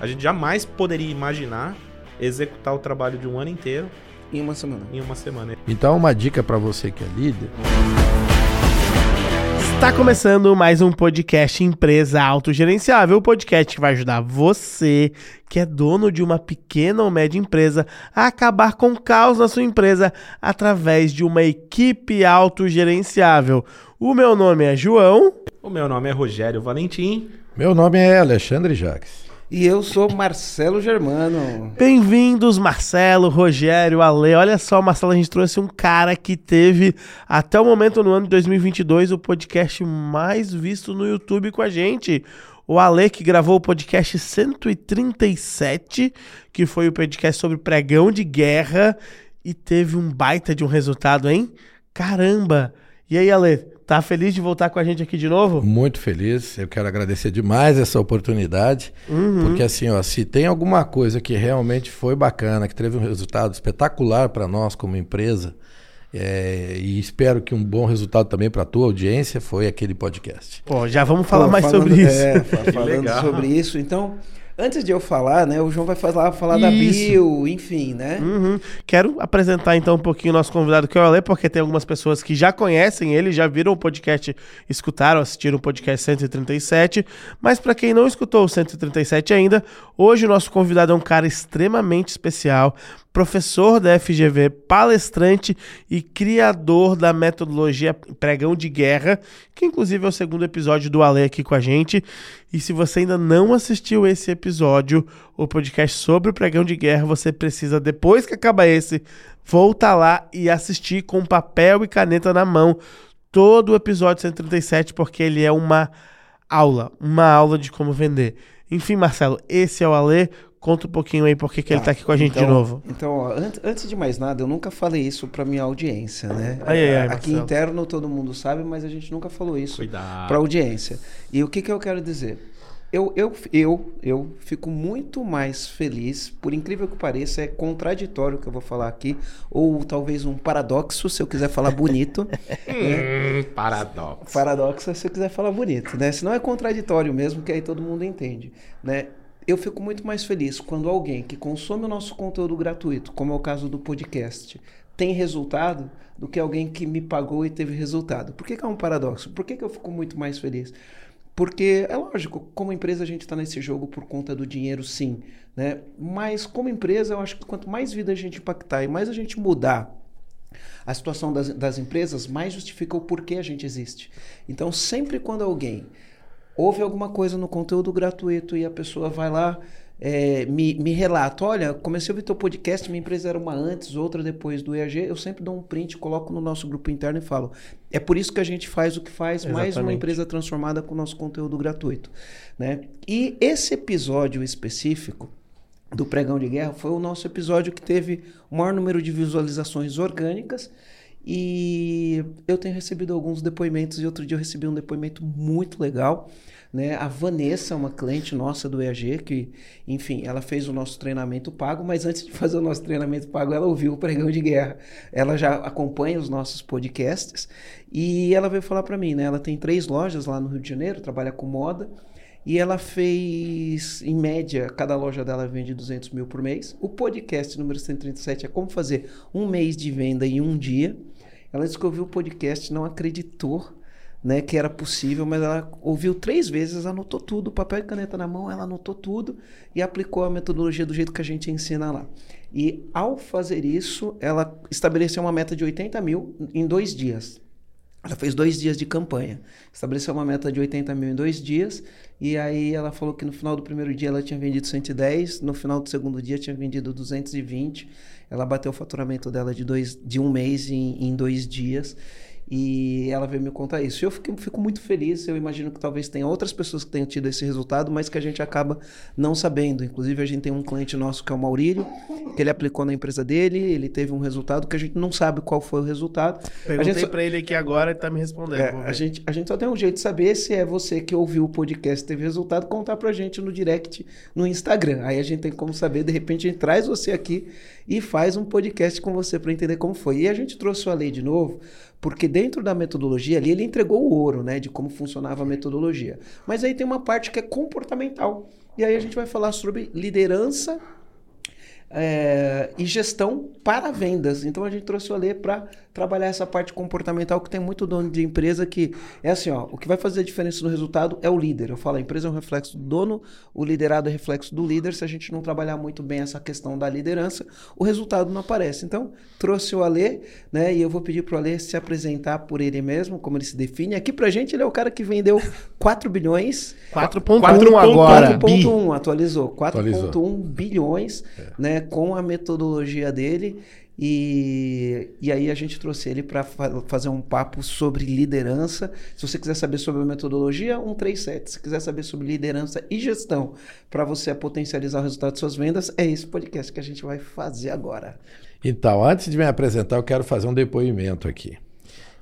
A gente jamais poderia imaginar executar o trabalho de um ano inteiro em uma semana. Em uma semana. Então, uma dica para você que é líder. Está começando mais um podcast Empresa Autogerenciável, o podcast que vai ajudar você, que é dono de uma pequena ou média empresa, a acabar com o caos na sua empresa através de uma equipe autogerenciável. O meu nome é João. O meu nome é Rogério Valentim. Meu nome é Alexandre Jacques. E eu sou Marcelo Germano. Bem-vindos, Marcelo, Rogério, Ale. Olha só, Marcelo, a gente trouxe um cara que teve, até o momento no ano de 2022, o podcast mais visto no YouTube com a gente. O Ale, que gravou o podcast 137, que foi o podcast sobre pregão de guerra, e teve um baita de um resultado, hein? Caramba! E aí, Ale, Tá feliz de voltar com a gente aqui de novo? Muito feliz. Eu quero agradecer demais essa oportunidade. Uhum. Porque assim, ó, se tem alguma coisa que realmente foi bacana, que teve um resultado espetacular para nós como empresa, é, e espero que um bom resultado também para a tua audiência foi aquele podcast. Pô, já vamos falar Pô, mais falando, sobre isso. É, falando sobre isso, então Antes de eu falar, né? O João vai falar, falar da bio, enfim, né? Uhum. Quero apresentar então um pouquinho o nosso convidado que é o Ale, porque tem algumas pessoas que já conhecem ele, já viram o podcast, escutaram, assistiram o podcast 137. Mas para quem não escutou o 137 ainda, hoje o nosso convidado é um cara extremamente especial, professor da FGV, palestrante e criador da metodologia Pregão de Guerra, que inclusive é o segundo episódio do Ale aqui com a gente. E se você ainda não assistiu esse episódio, o podcast sobre o Pregão de Guerra, você precisa, depois que acaba esse, voltar lá e assistir com papel e caneta na mão todo o episódio 137, porque ele é uma aula, uma aula de como vender. Enfim, Marcelo, esse é o Ale Conta um pouquinho aí por que, que tá, ele tá aqui com a gente então, de novo. Então, ó, antes, antes de mais nada, eu nunca falei isso pra minha audiência, né? Ai, ai, ai, aqui Marcelo. interno todo mundo sabe, mas a gente nunca falou isso pra audiência. E o que, que eu quero dizer? Eu, eu, eu, eu fico muito mais feliz, por incrível que pareça, é contraditório o que eu vou falar aqui, ou talvez um paradoxo, se eu quiser falar bonito. né? Paradoxo. Paradoxo, se eu quiser falar bonito, né? Se não é contraditório mesmo, que aí todo mundo entende, né? Eu fico muito mais feliz quando alguém que consome o nosso conteúdo gratuito, como é o caso do podcast, tem resultado do que alguém que me pagou e teve resultado. Por que, que é um paradoxo? Por que, que eu fico muito mais feliz? Porque é lógico, como empresa a gente está nesse jogo por conta do dinheiro, sim. Né? Mas como empresa, eu acho que quanto mais vida a gente impactar e mais a gente mudar a situação das, das empresas, mais justifica o porquê a gente existe. Então, sempre quando alguém houve alguma coisa no conteúdo gratuito e a pessoa vai lá, é, me, me relata, olha, comecei a ouvir teu podcast, minha empresa era uma antes, outra depois do EAG, eu sempre dou um print, coloco no nosso grupo interno e falo, é por isso que a gente faz o que faz, Exatamente. mais uma empresa transformada com o nosso conteúdo gratuito. Né? E esse episódio específico do Pregão de Guerra foi o nosso episódio que teve o maior número de visualizações orgânicas, e eu tenho recebido alguns depoimentos, e outro dia eu recebi um depoimento muito legal. Né? A Vanessa, uma cliente nossa do EAG, que, enfim, ela fez o nosso treinamento pago, mas antes de fazer o nosso treinamento pago, ela ouviu o pregão de guerra. Ela já acompanha os nossos podcasts e ela veio falar para mim, né? Ela tem três lojas lá no Rio de Janeiro, trabalha com moda. E ela fez, em média, cada loja dela vende 200 mil por mês. O podcast número 137 é como fazer um mês de venda em um dia. Ela ouviu o podcast, não acreditou né, que era possível, mas ela ouviu três vezes, anotou tudo, papel e caneta na mão, ela anotou tudo e aplicou a metodologia do jeito que a gente ensina lá. E ao fazer isso, ela estabeleceu uma meta de 80 mil em dois dias. Ela fez dois dias de campanha, estabeleceu uma meta de 80 mil em dois dias, e aí ela falou que no final do primeiro dia ela tinha vendido 110, no final do segundo dia tinha vendido 220. Ela bateu o faturamento dela de, dois, de um mês em, em dois dias. E ela veio me contar isso. Eu fico, fico muito feliz. Eu imagino que talvez tenha outras pessoas que tenham tido esse resultado, mas que a gente acaba não sabendo. Inclusive, a gente tem um cliente nosso que é o Maurílio, que ele aplicou na empresa dele, ele teve um resultado que a gente não sabe qual foi o resultado. Perguntei só... para ele aqui agora e está me respondendo. É, a, gente, a gente só tem um jeito de saber se é você que ouviu o podcast e teve resultado, contar para a gente no direct no Instagram. Aí a gente tem como saber, de repente a gente traz você aqui e faz um podcast com você para entender como foi. E a gente trouxe a lei de novo porque dentro da metodologia ali, ele entregou o ouro, né? De como funcionava a metodologia. Mas aí tem uma parte que é comportamental. E aí a gente vai falar sobre liderança é, e gestão para vendas. Então a gente trouxe o Alê para trabalhar essa parte comportamental que tem muito dono de empresa que é assim, ó, o que vai fazer a diferença no resultado é o líder. Eu falo, a empresa é um reflexo do dono, o liderado é reflexo do líder. Se a gente não trabalhar muito bem essa questão da liderança, o resultado não aparece. Então, trouxe o Alê, né? E eu vou pedir pro Alê se apresentar por ele mesmo, como ele se define. Aqui pra gente ele é o cara que vendeu 4 bilhões 4.1 agora. 4.1 atualizou. 4.1 Atualizou. bilhões, né, com a metodologia dele. E, e aí a gente trouxe ele para fazer um papo sobre liderança. Se você quiser saber sobre a metodologia, 137. Se quiser saber sobre liderança e gestão para você potencializar o resultado de suas vendas, é esse podcast que a gente vai fazer agora. Então, antes de me apresentar, eu quero fazer um depoimento aqui.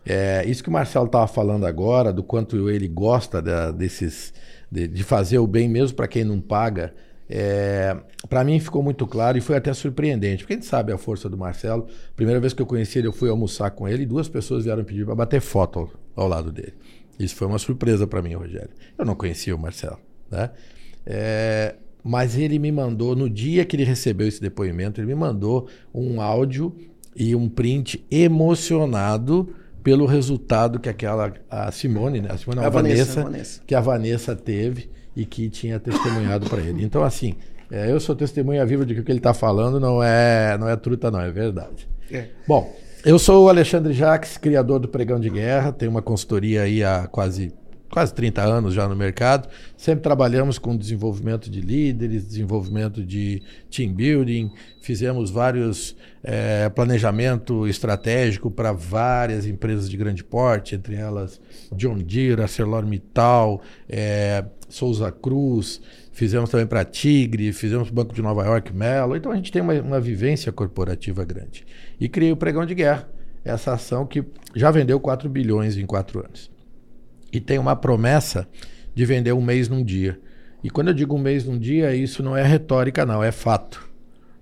É, isso que o Marcelo estava falando agora, do quanto ele gosta desses, de, de fazer o bem mesmo para quem não paga, é, para mim ficou muito claro e foi até surpreendente, porque a gente sabe a força do Marcelo. Primeira vez que eu conheci ele, eu fui almoçar com ele e duas pessoas vieram pedir para bater foto ao, ao lado dele. Isso foi uma surpresa para mim, Rogério. Eu não conhecia o Marcelo, né? É, mas ele me mandou, no dia que ele recebeu esse depoimento, ele me mandou um áudio e um print emocionado pelo resultado que aquela a Simone, né? a Simone, não, A a Vanessa, Vanessa, a Vanessa. que a Vanessa teve e que tinha testemunhado para ele. Então assim, é, eu sou testemunha viva de que o que ele está falando não é não é truta não, é verdade. É. Bom, eu sou o Alexandre Jacques, criador do Pregão de Guerra, tenho uma consultoria aí há quase, quase 30 anos já no mercado. Sempre trabalhamos com desenvolvimento de líderes, desenvolvimento de team building, fizemos vários eh, planejamento estratégico para várias empresas de grande porte, entre elas John Deere, ArcelorMittal, eh, Souza Cruz, fizemos também para Tigre, fizemos Banco de Nova York, Mello. Então a gente tem uma, uma vivência corporativa grande. E criei o Pregão de Guerra, essa ação que já vendeu 4 bilhões em 4 anos. E tem uma promessa de vender um mês num dia. E quando eu digo um mês num dia, isso não é retórica, não, é fato.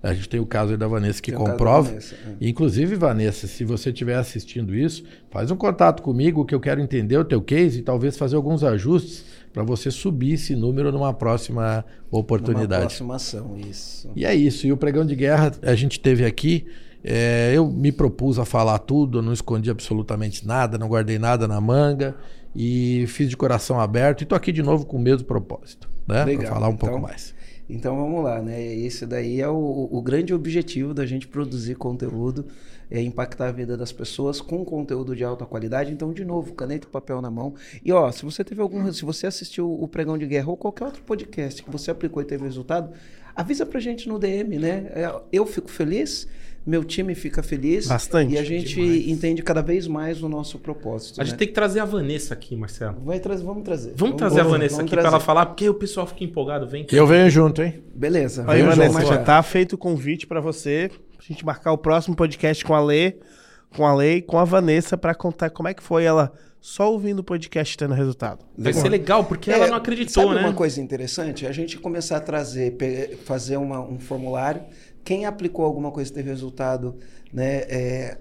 A gente tem o caso aí da Vanessa que Tem comprova. Vanessa, é. Inclusive, Vanessa, se você estiver assistindo isso, faz um contato comigo que eu quero entender o teu case e talvez fazer alguns ajustes para você subir esse número numa próxima Uma oportunidade. próxima ação, isso. E é isso. E o pregão de guerra a gente teve aqui. é, eu me propus a falar tudo, eu não escondi absolutamente nada, não guardei nada na manga e fiz de coração aberto. E tô aqui de novo com o mesmo propósito, né? Para falar um Então, pouco mais. Então vamos lá, né? Esse daí é o, o grande objetivo da gente produzir conteúdo, é impactar a vida das pessoas com conteúdo de alta qualidade. Então, de novo, caneta e papel na mão. E ó, se você teve algum, se você assistiu o Pregão de Guerra ou qualquer outro podcast que você aplicou e teve resultado, avisa pra gente no DM, né? É, Eu fico feliz, meu time fica feliz Bastante. e a gente Demais. entende cada vez mais o nosso propósito. A gente né? tem que trazer a Vanessa aqui, Marcelo. Vai trazer, vamos trazer. Vamos trazer a Vanessa vamos aqui para ela falar, porque o pessoal fica empolgado. Vem. Eu venho junto, hein? Beleza. Aí, vamos Vanessa, lá, já tá feito o convite pra você, pra gente marcar o próximo podcast com a Lê, com a Lê e com a Vanessa pra contar como é que foi ela só ouvindo o podcast tendo resultado. Vai ser legal, porque É, ela não acreditou, sabe né? uma coisa interessante? A gente começar a trazer, fazer uma- um formulário. Quem aplicou alguma coisa e teve resultado, né, é,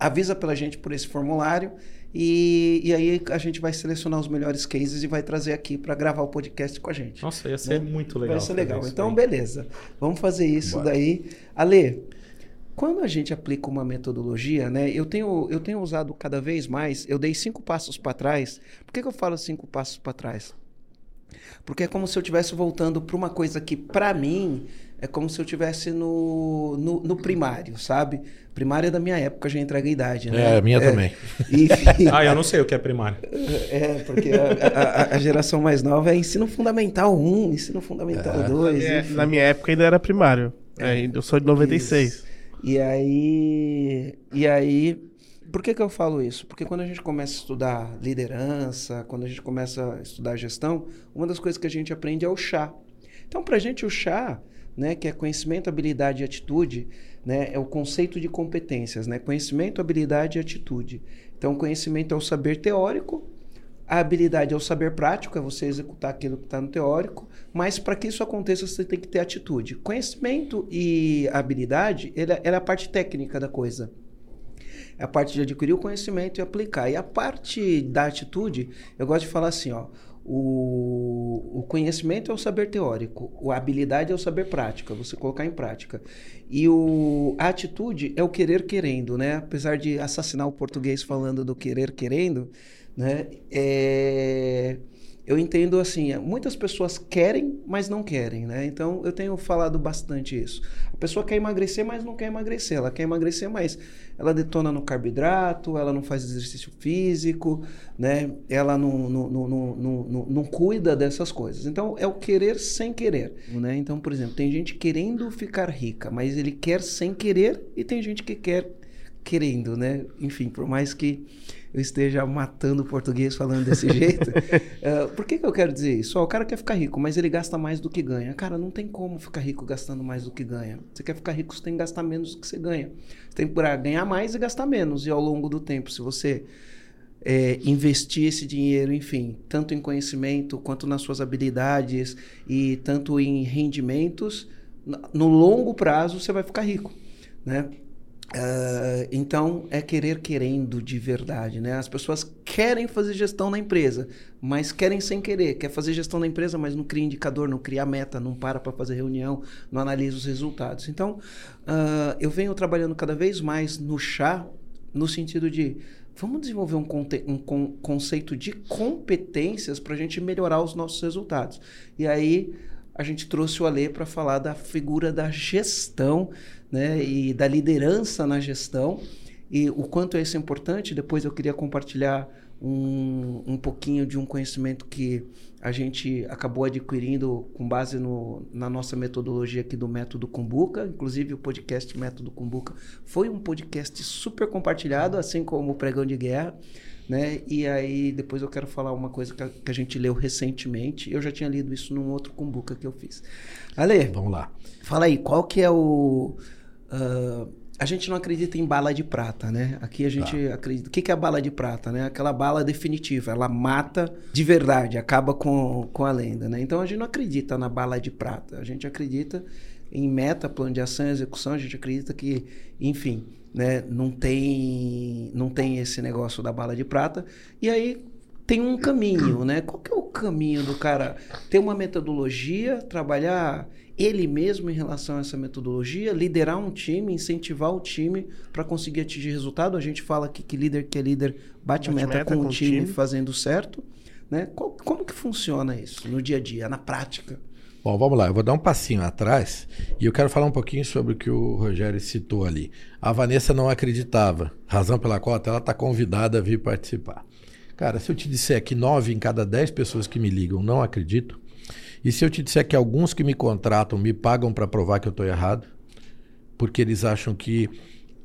avisa pela gente por esse formulário. E, e aí a gente vai selecionar os melhores cases e vai trazer aqui para gravar o podcast com a gente. Nossa, ia ser Né? muito legal. Vai ser legal. Então, aí. beleza. Vamos fazer isso Bora. daí. Ale, quando a gente aplica uma metodologia, né? Eu tenho, eu tenho usado cada vez mais. Eu dei cinco passos para trás. Por que, que eu falo cinco passos para trás? Porque é como se eu estivesse voltando para uma coisa que, para mim, é como se eu estivesse no, no, no primário, sabe? Primária da minha época, já entrega a idade, né? É, a minha também. E, Ah, eu não sei o que é primário. é, porque a, a- a geração mais nova é ensino fundamental 1, ensino fundamental 2. É, enfim. na minha época ainda era primário. É, eu sou de 96. Isso. E aí, e aí, por que que eu falo isso? Porque quando a gente começa a estudar liderança, quando a gente começa a estudar gestão, uma das coisas que a gente aprende é o chá. Então, pra gente o chá, né, que é conhecimento, habilidade e atitude, né, é o conceito de competências, né? Conhecimento, habilidade e atitude. Então, conhecimento é o saber teórico, a habilidade é o saber prático, é você executar aquilo que está no teórico, mas para que isso aconteça, você tem que ter atitude. Conhecimento e habilidade, ela, ela é a parte técnica da coisa. É a parte de adquirir o conhecimento e aplicar. E a parte da atitude, eu gosto de falar assim, ó. O, o conhecimento é o saber teórico, a habilidade é o saber prática, você colocar em prática. E o, a atitude é o querer querendo, né? Apesar de assassinar o português falando do querer querendo, né? É, eu entendo assim, muitas pessoas querem, mas não querem, né? Então eu tenho falado bastante isso. A pessoa quer emagrecer, mas não quer emagrecer. Ela quer emagrecer, mas ela detona no carboidrato, ela não faz exercício físico, né? Ela não, não, não, não, não, não cuida dessas coisas. Então é o querer sem querer, né? Então, por exemplo, tem gente querendo ficar rica, mas ele quer sem querer, e tem gente que quer querendo, né? Enfim, por mais que eu esteja matando o português falando desse jeito. uh, por que, que eu quero dizer isso? Ó, o cara quer ficar rico, mas ele gasta mais do que ganha. Cara, não tem como ficar rico gastando mais do que ganha. Você quer ficar rico, você tem que gastar menos do que você ganha. Você tem que ganhar mais e gastar menos. E ao longo do tempo, se você é, investir esse dinheiro, enfim, tanto em conhecimento quanto nas suas habilidades e tanto em rendimentos, no longo prazo você vai ficar rico, né? Uh, então é querer querendo de verdade, né? As pessoas querem fazer gestão na empresa, mas querem sem querer. Quer fazer gestão na empresa, mas não cria indicador, não cria meta, não para para fazer reunião, não analisa os resultados. Então uh, eu venho trabalhando cada vez mais no chá, no sentido de vamos desenvolver um, um con conceito de competências para a gente melhorar os nossos resultados. E aí a gente trouxe o Alê para falar da figura da gestão né, e da liderança na gestão e o quanto isso é importante. Depois eu queria compartilhar um, um pouquinho de um conhecimento que a gente acabou adquirindo com base no, na nossa metodologia aqui do Método Kumbuka. Inclusive, o podcast Método Kumbuka foi um podcast super compartilhado, assim como o Pregão de Guerra. Né? E aí, depois eu quero falar uma coisa que a, que a gente leu recentemente. Eu já tinha lido isso num outro Kumbuka que eu fiz. Ale, vamos lá. Fala aí, qual que é o Uh, a gente não acredita em bala de prata, né? Aqui a gente tá. acredita. O que é a bala de prata, né? Aquela bala definitiva, ela mata de verdade, acaba com, com a lenda, né? Então a gente não acredita na bala de prata. A gente acredita em meta, plano de ação e execução. A gente acredita que, enfim, né? Não tem, não tem esse negócio da bala de prata. E aí tem um caminho, né? Qual que é o caminho do cara ter uma metodologia, trabalhar ele mesmo em relação a essa metodologia, liderar um time, incentivar o time para conseguir atingir resultado. A gente fala aqui que líder que é líder bate, bate meta, meta, com, com o time, time, fazendo certo. Né? Qual, como que funciona isso no dia a dia, na prática? Bom, vamos lá, eu vou dar um passinho atrás e eu quero falar um pouquinho sobre o que o Rogério citou ali. A Vanessa não acreditava, razão pela qual ela está convidada a vir participar. Cara, se eu te disser que nove em cada dez pessoas que me ligam não acreditam, e se eu te disser que alguns que me contratam me pagam para provar que eu estou errado, porque eles acham que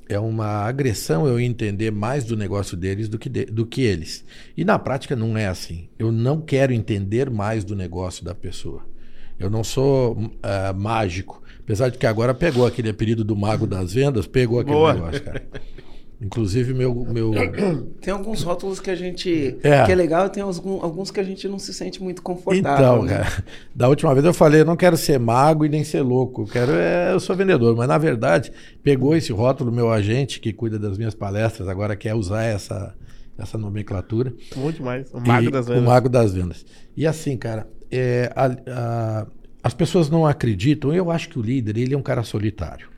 é uma agressão eu entender mais do negócio deles do que, de, do que eles. E na prática não é assim. Eu não quero entender mais do negócio da pessoa. Eu não sou uh, mágico. Apesar de que agora pegou aquele apelido do mago das vendas, pegou aquele Boa. negócio, cara. Inclusive, meu, meu. Tem alguns rótulos que a gente. É. que é legal, tem alguns, alguns que a gente não se sente muito confortável. Então, né? cara, da última vez eu falei, eu não quero ser mago e nem ser louco. Eu quero, é, eu sou vendedor. Mas na verdade, pegou esse rótulo, meu agente, que cuida das minhas palestras, agora quer usar essa, essa nomenclatura. Muito mais. O mago e, das vendas. O mago das vendas. E assim, cara, é, a, a, as pessoas não acreditam. Eu acho que o líder, ele é um cara solitário.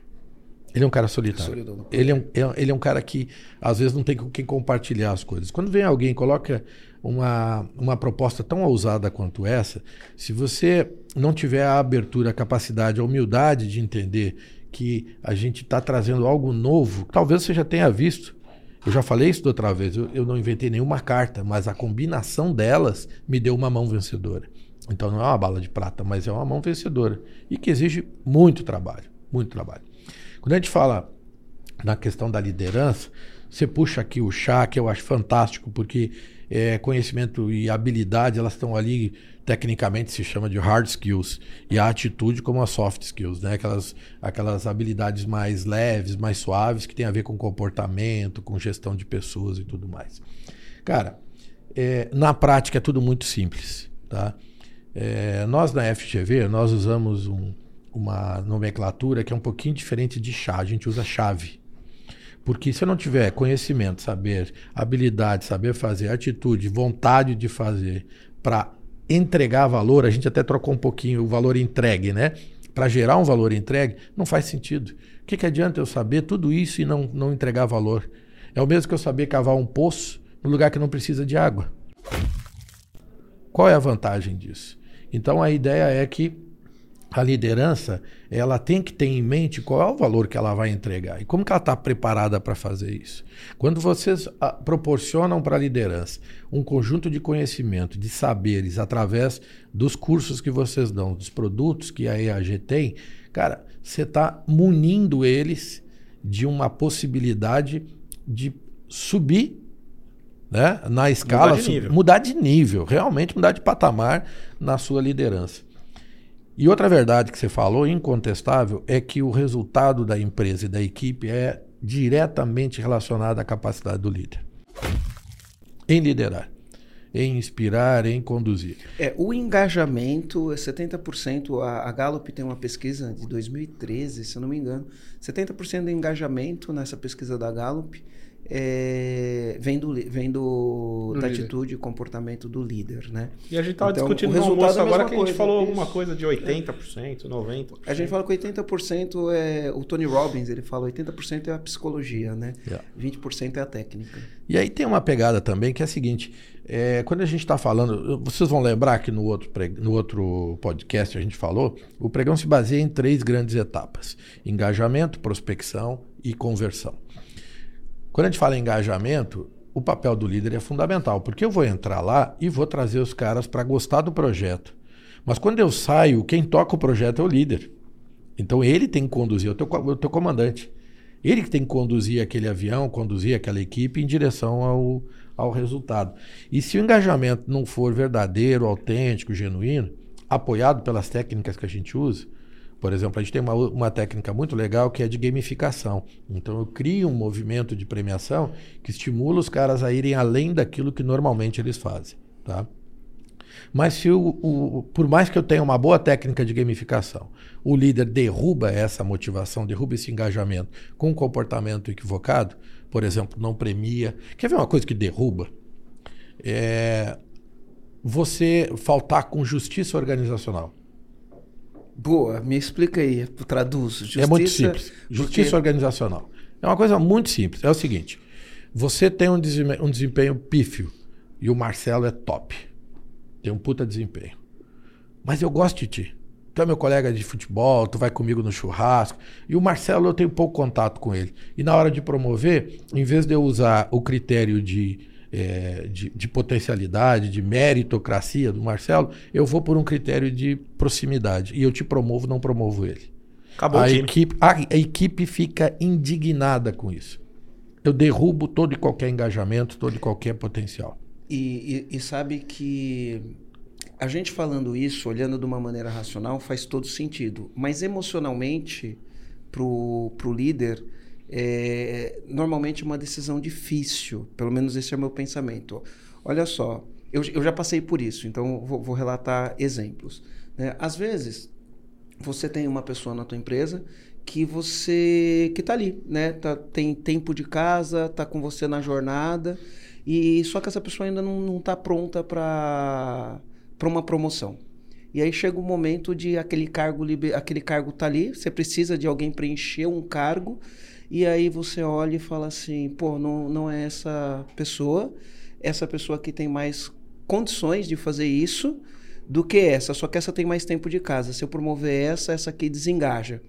Ele é um cara solitário. Ele é um, é, ele é um cara que, às vezes, não tem com quem compartilhar as coisas. Quando vem alguém coloca uma, uma proposta tão ousada quanto essa, se você não tiver a abertura, a capacidade, a humildade de entender que a gente está trazendo algo novo, talvez você já tenha visto. Eu já falei isso da outra vez, eu, eu não inventei nenhuma carta, mas a combinação delas me deu uma mão vencedora. Então não é uma bala de prata, mas é uma mão vencedora. E que exige muito trabalho, muito trabalho. Quando a gente fala na questão da liderança, você puxa aqui o chá, que eu acho fantástico, porque é, conhecimento e habilidade, elas estão ali, tecnicamente se chama de hard skills, e a atitude como as soft skills, né? aquelas, aquelas habilidades mais leves, mais suaves, que tem a ver com comportamento, com gestão de pessoas e tudo mais. Cara, é, na prática é tudo muito simples. Tá? É, nós na FGV, nós usamos um, uma nomenclatura que é um pouquinho diferente de chá. A gente usa chave. Porque se eu não tiver conhecimento, saber, habilidade, saber fazer, atitude, vontade de fazer para entregar valor, a gente até trocou um pouquinho o valor entregue, né? Para gerar um valor entregue, não faz sentido. O que, que adianta eu saber tudo isso e não, não entregar valor? É o mesmo que eu saber cavar um poço no lugar que não precisa de água. Qual é a vantagem disso? Então a ideia é que a liderança ela tem que ter em mente qual é o valor que ela vai entregar e como que ela está preparada para fazer isso. Quando vocês ah, proporcionam para a liderança um conjunto de conhecimento, de saberes através dos cursos que vocês dão, dos produtos que a EAG tem, cara, você está munindo eles de uma possibilidade de subir né, na escala, mudar de, nível. mudar de nível, realmente mudar de patamar na sua liderança. E outra verdade que você falou, incontestável, é que o resultado da empresa e da equipe é diretamente relacionado à capacidade do líder em liderar, em inspirar, em conduzir. É, o engajamento é 70%. A, a Gallup tem uma pesquisa de 2013, se eu não me engano. 70% do engajamento nessa pesquisa da Gallup é, vem do, vem do, do da líder. atitude e comportamento do líder, né? E a gente estava então, discutindo no almoço é agora que a gente falou isso. alguma coisa de 80%, 90%. A gente fala que 80% é... O Tony Robbins, ele fala 80% é a psicologia, né? Yeah. 20% é a técnica. E aí tem uma pegada também que é a seguinte, é, quando a gente está falando, vocês vão lembrar que no outro, no outro podcast a gente falou, o pregão se baseia em três grandes etapas: engajamento, prospecção e conversão. Quando a gente fala em engajamento, o papel do líder é fundamental, porque eu vou entrar lá e vou trazer os caras para gostar do projeto. Mas quando eu saio, quem toca o projeto é o líder. Então ele tem que conduzir, o teu, o teu comandante. Ele que tem que conduzir aquele avião, conduzir aquela equipe em direção ao, ao resultado. E se o engajamento não for verdadeiro, autêntico, genuíno, apoiado pelas técnicas que a gente usa, por exemplo, a gente tem uma, uma técnica muito legal que é de gamificação. Então eu crio um movimento de premiação que estimula os caras a irem além daquilo que normalmente eles fazem. Tá? Mas se o, o, por mais que eu tenha uma boa técnica de gamificação, o líder derruba essa motivação, derruba esse engajamento com um comportamento equivocado, por exemplo, não premia. Quer ver uma coisa que derruba? É você faltar com justiça organizacional. Boa, me explica aí, traduz. Justiça, é muito simples. Justiça porque... organizacional. É uma coisa muito simples. É o seguinte: você tem um desempenho, um desempenho pífio e o Marcelo é top. Tem um puta desempenho. Mas eu gosto de ti. Tu é meu colega de futebol, tu vai comigo no churrasco. E o Marcelo, eu tenho pouco contato com ele. E na hora de promover, em vez de eu usar o critério de é, de, de, potencialidade, de meritocracia do Marcelo, eu vou por um critério de proximidade. E eu te promovo, não promovo ele. Acabou a, equipe, a, a equipe fica indignada com isso. Eu derrubo todo e qualquer engajamento, todo e qualquer potencial. E, e, e, sabe que a gente falando isso, olhando de uma maneira racional, faz todo sentido. Mas emocionalmente, para o líder, é normalmente uma decisão difícil. Pelo menos esse é o meu pensamento. Olha só, eu, eu já passei por isso, então vou, vou relatar exemplos. Né? Às vezes, você tem uma pessoa na tua empresa que você que está ali, né? Tá, tem tempo de casa, está com você na jornada e só que essa pessoa ainda não está pronta para para uma promoção. E aí chega o momento de aquele cargo aquele cargo tá ali, você precisa de alguém preencher um cargo e aí você olha e fala assim, pô, não, não é essa pessoa, essa pessoa que tem mais condições de fazer isso do que essa, só que essa tem mais tempo de casa. Se eu promover essa, essa aqui desengaja.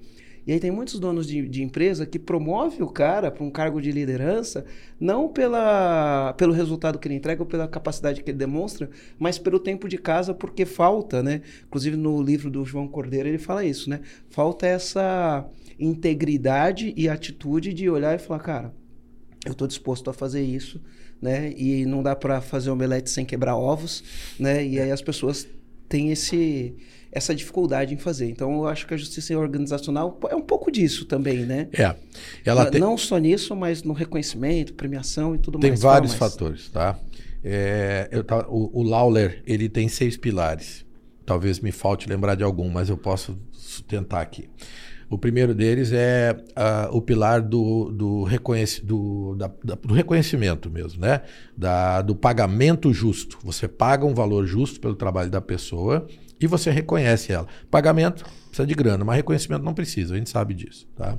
E aí tem muitos donos de, de empresa que promove o cara para um cargo de liderança, não pela, pelo resultado que ele entrega ou pela capacidade que ele demonstra, mas pelo tempo de casa, porque falta, né? Inclusive no livro do João Cordeiro ele fala isso, né? Falta essa integridade e atitude de olhar e falar, cara, eu estou disposto a fazer isso, né? E não dá para fazer omelete sem quebrar ovos, né? E aí as pessoas têm esse essa dificuldade em fazer. Então, eu acho que a justiça organizacional é um pouco disso também, né? É. Ela não, tem... não só nisso, mas no reconhecimento, premiação e tudo tem mais. Tem vários fatores, tá? É, eu, tá, o, o Lawler, ele tem seis pilares. Talvez me falte lembrar de algum, mas eu posso tentar aqui. O primeiro deles é uh, o pilar do, do, reconhec do, da, da, do reconhecimento mesmo, né? Da, do pagamento justo. Você paga um valor justo pelo trabalho da pessoa e você reconhece ela. Pagamento precisa de grana, mas reconhecimento não precisa, a gente sabe disso. Tá?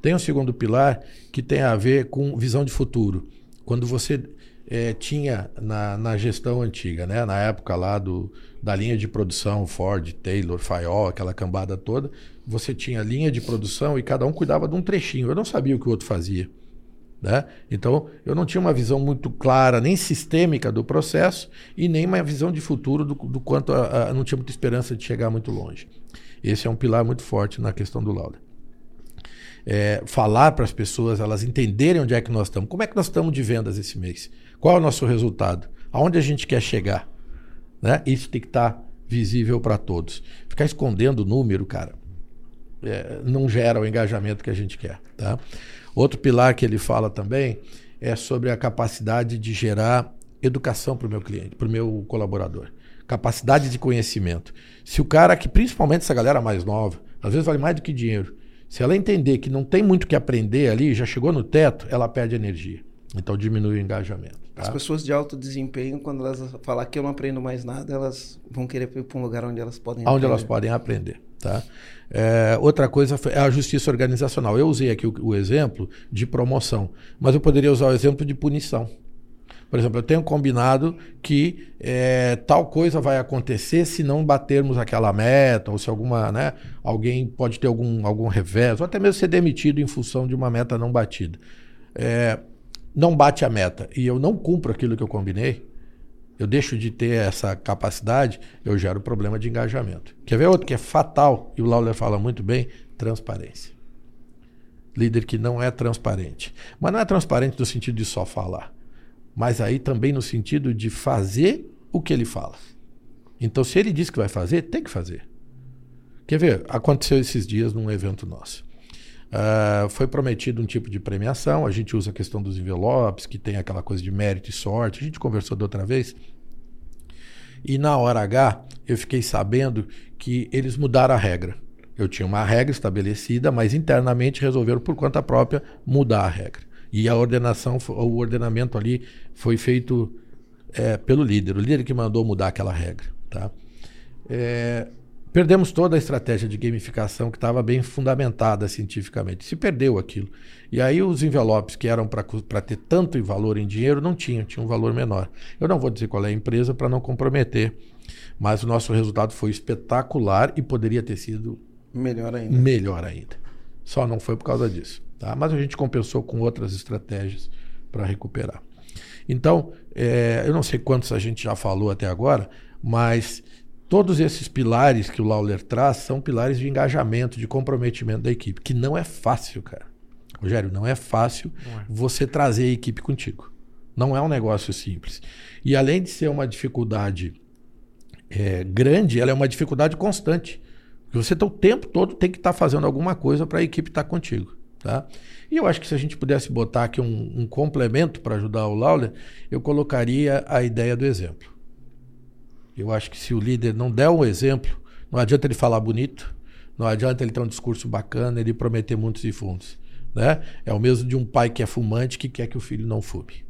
Tem um segundo pilar que tem a ver com visão de futuro. Quando você é, tinha na, na gestão antiga, né? na época lá do, da linha de produção Ford, Taylor, Fayol, aquela cambada toda, você tinha linha de produção e cada um cuidava de um trechinho. Eu não sabia o que o outro fazia. Né? Então, eu não tinha uma visão muito clara, nem sistêmica do processo e nem uma visão de futuro do, do quanto a, a, não tinha muita esperança de chegar muito longe. Esse é um pilar muito forte na questão do Lauda. É, falar para as pessoas, elas entenderem onde é que nós estamos. Como é que nós estamos de vendas esse mês? Qual é o nosso resultado? Aonde a gente quer chegar? Né? Isso tem que estar visível para todos. Ficar escondendo o número, cara, é, não gera o engajamento que a gente quer. Tá? Outro pilar que ele fala também é sobre a capacidade de gerar educação para o meu cliente, para o meu colaborador. Capacidade de conhecimento. Se o cara que, principalmente essa galera mais nova, às vezes vale mais do que dinheiro. Se ela entender que não tem muito que aprender ali, já chegou no teto, ela perde energia. Então diminui o engajamento. Tá? As pessoas de alto desempenho, quando elas falar que eu não aprendo mais nada, elas vão querer ir para um lugar onde elas podem Onde elas podem aprender. Tá? É, outra coisa é a justiça organizacional. Eu usei aqui o, o, exemplo de promoção, mas eu poderia usar o exemplo de punição. Por exemplo, eu tenho combinado que é, tal coisa vai acontecer se não batermos aquela meta, ou se alguma, né, alguém pode ter algum, algum revés, ou até mesmo ser demitido em função de uma meta não batida. É, não bate a meta e eu não cumpro aquilo que eu combinei, eu deixo de ter essa capacidade, eu gero problema de engajamento. Quer ver outro que é fatal, e o Lawler fala muito bem? Transparência. Líder que não é transparente. Mas não é transparente no sentido de só falar, mas aí também no sentido de fazer o que ele fala. Então, se ele diz que vai fazer, tem que fazer. Quer ver? Aconteceu esses dias num evento nosso. Uh, foi prometido um tipo de premiação. A gente usa a questão dos envelopes, que tem aquela coisa de mérito e sorte. A gente conversou da outra vez. E na hora H, eu fiquei sabendo que eles mudaram a regra. Eu tinha uma regra estabelecida, mas internamente resolveram por conta própria mudar a regra. E a ordenação, o ordenamento ali foi feito é, pelo líder, o líder que mandou mudar aquela regra. Tá? É, Perdemos toda a estratégia de gamificação que estava bem fundamentada cientificamente. Se perdeu aquilo. E aí os envelopes que eram para ter tanto valor em dinheiro não tinham, tinham um valor menor. Eu não vou dizer qual é a empresa para não comprometer, mas o nosso resultado foi espetacular e poderia ter sido melhor ainda. Melhor ainda. Só não foi por causa disso. Tá? Mas a gente compensou com outras estratégias para recuperar. Então, é, eu não sei quantos a gente já falou até agora, mas Todos esses pilares que o Lawler traz são pilares de engajamento, de comprometimento da equipe, que não é fácil, cara. Rogério, não é fácil não é. você trazer a equipe contigo. Não é um negócio simples. E além de ser uma dificuldade é, grande, ela é uma dificuldade constante. Porque você tá, o tempo todo tem que estar tá fazendo alguma coisa para a equipe estar tá contigo. Tá? E eu acho que se a gente pudesse botar aqui um, um complemento para ajudar o Lawler, eu colocaria a ideia do exemplo. Eu acho que se o líder não der um exemplo, não adianta ele falar bonito, não adianta ele ter um discurso bacana, ele prometer muitos e fundos. Né? É o mesmo de um pai que é fumante que quer que o filho não fume.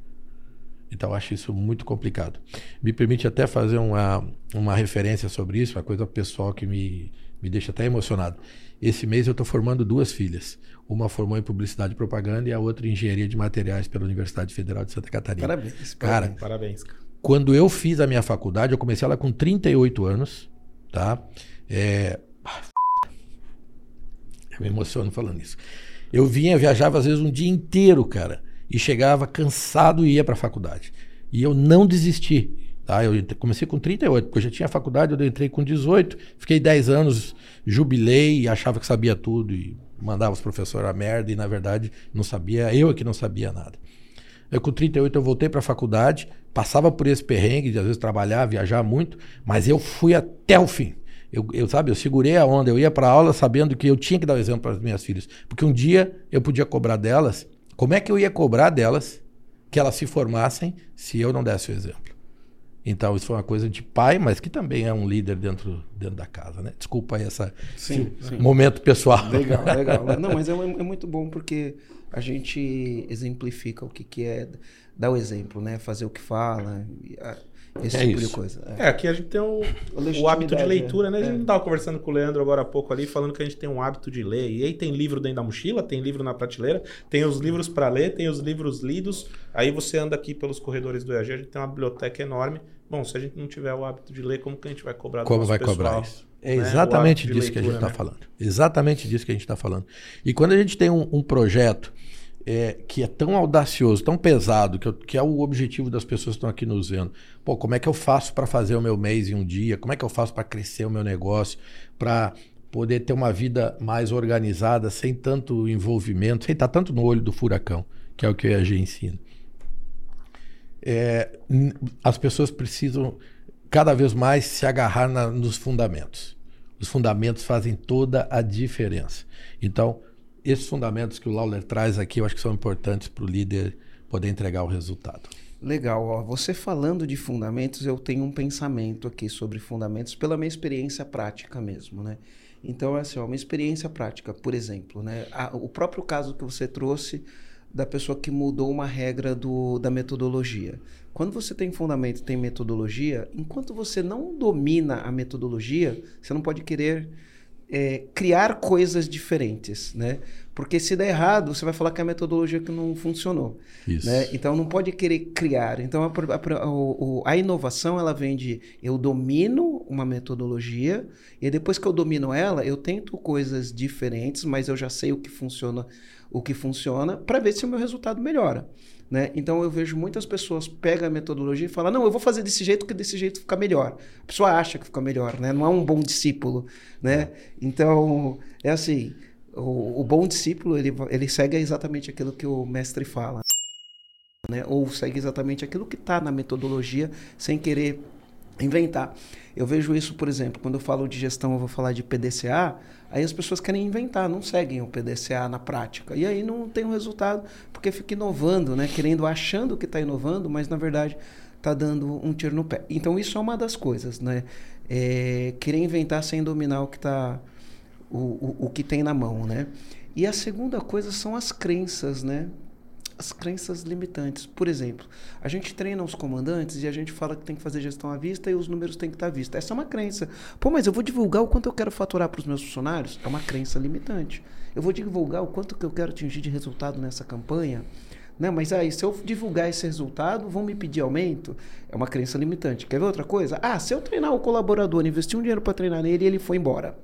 Então eu acho isso muito complicado. Me permite até fazer uma, uma referência sobre isso, uma coisa pessoal que me, me deixa até emocionado. Esse mês eu estou formando duas filhas. Uma formou em publicidade e propaganda e a outra em engenharia de materiais pela Universidade Federal de Santa Catarina. Parabéns. Cara, parabéns. Quando eu fiz a minha faculdade, eu comecei ela com 38 anos, tá? É... Eu me emociono falando isso. Eu vinha, viajava às vezes um dia inteiro, cara, e chegava cansado e ia para a faculdade. E eu não desisti. Tá? Eu comecei com 38, porque eu já tinha faculdade, eu entrei com 18, fiquei 10 anos, jubilei, achava que sabia tudo e mandava os professores a merda e na verdade não sabia, eu é que não sabia nada. Eu com 38 eu voltei para a faculdade, passava por esse perrengue de às vezes trabalhar, viajar muito, mas eu fui até o fim. Eu, eu sabe, eu segurei a onda, eu ia para aula sabendo que eu tinha que dar o exemplo para as minhas filhas, porque um dia eu podia cobrar delas. Como é que eu ia cobrar delas que elas se formassem se eu não desse o exemplo? Então, isso foi uma coisa de pai, mas que também é um líder dentro, dentro da casa, né? Desculpa aí essa, sim, esse sim. momento pessoal. Legal, legal. Não, mas é, é, muito bom porque a gente exemplifica o que, que é dar o exemplo, né? Fazer o que fala. Esse é tipo isso. de coisa. É. é. aqui a gente tem o, o hábito de leitura, né? A gente é. estava conversando com o Leandro agora há pouco ali, falando que a gente tem um hábito de ler. E aí tem livro dentro da mochila, tem livro na prateleira, tem os livros para ler, tem os livros lidos. Aí você anda aqui pelos corredores do EAG, a gente tem uma biblioteca enorme. Bom, se a gente não tiver o hábito de ler, como que a gente vai cobrar Como vai pessoal, cobrar isso? É né? exatamente disso leitura, que a gente está né? falando. Exatamente disso que a gente está falando. E quando a gente tem um, um projeto é, que é tão audacioso, tão pesado, que, eu, que, é o objetivo das pessoas que estão aqui nos vendo. Pô, como é que eu faço para fazer o meu mês em um dia? Como é que eu faço para crescer o meu negócio? Para poder ter uma vida mais organizada, sem tanto envolvimento, sem estar tanto no olho do furacão, que é o que a gente ensina. É, as pessoas precisam cada vez mais se agarrar na, nos fundamentos. Os fundamentos fazem toda a diferença. Então, esses fundamentos que o Lawler traz aqui, eu acho que são importantes para o líder poder entregar o resultado. Legal, ó. você falando de fundamentos, eu tenho um pensamento aqui sobre fundamentos pela minha experiência prática mesmo, né? Então, assim, ó, uma experiência prática, por exemplo, né? A, o próprio caso que você trouxe da pessoa que mudou uma regra do, da metodologia. Quando você tem fundamento, tem metodologia, enquanto você não domina a metodologia, você não pode querer é, criar coisas diferentes, né? Porque se der errado, você vai falar que é a metodologia que não funcionou. Isso. Né? Então não pode querer criar. Então a, a, a, inovação ela vem de eu domino uma metodologia e depois que eu domino ela, eu tento coisas diferentes, mas eu já sei o que funciona, o que funciona para ver se o meu resultado melhora. Né? Então eu vejo muitas pessoas pegam a metodologia e falam, não, eu vou fazer desse jeito que desse jeito fica melhor. A pessoa acha que fica melhor, né? Não é um bom discípulo, né? Então, é assim, o, o bom discípulo, ele, ele segue exatamente aquilo que o mestre fala. Né? Ou segue exatamente aquilo que está na metodologia, sem querer inventar. Eu vejo isso, por exemplo, quando eu falo de gestão, eu vou falar de PDCA, aí as pessoas querem inventar, não seguem o PDCA na prática. E aí não tem um resultado, porque fica inovando, né? Querendo, achando que está inovando, mas na verdade está dando um tiro no pé. Então isso é uma das coisas, né? É, querer inventar sem dominar o que está o, o, o que tem na mão, né? E a segunda coisa são as crenças, né? As crenças limitantes. Por exemplo, a gente treina os comandantes e a gente fala que tem que fazer gestão à vista e os números têm que estar à vista. Essa é uma crença. Pô, mas eu vou divulgar o quanto eu quero faturar para os meus funcionários? É uma crença limitante. Eu vou divulgar o quanto que eu quero atingir de resultado nessa campanha? Né? Mas aí, se eu divulgar esse resultado, vão me pedir aumento? É uma crença limitante. Quer ver outra coisa? Ah, se eu treinar o colaborador, investir um dinheiro para treinar nele e ele foi embora.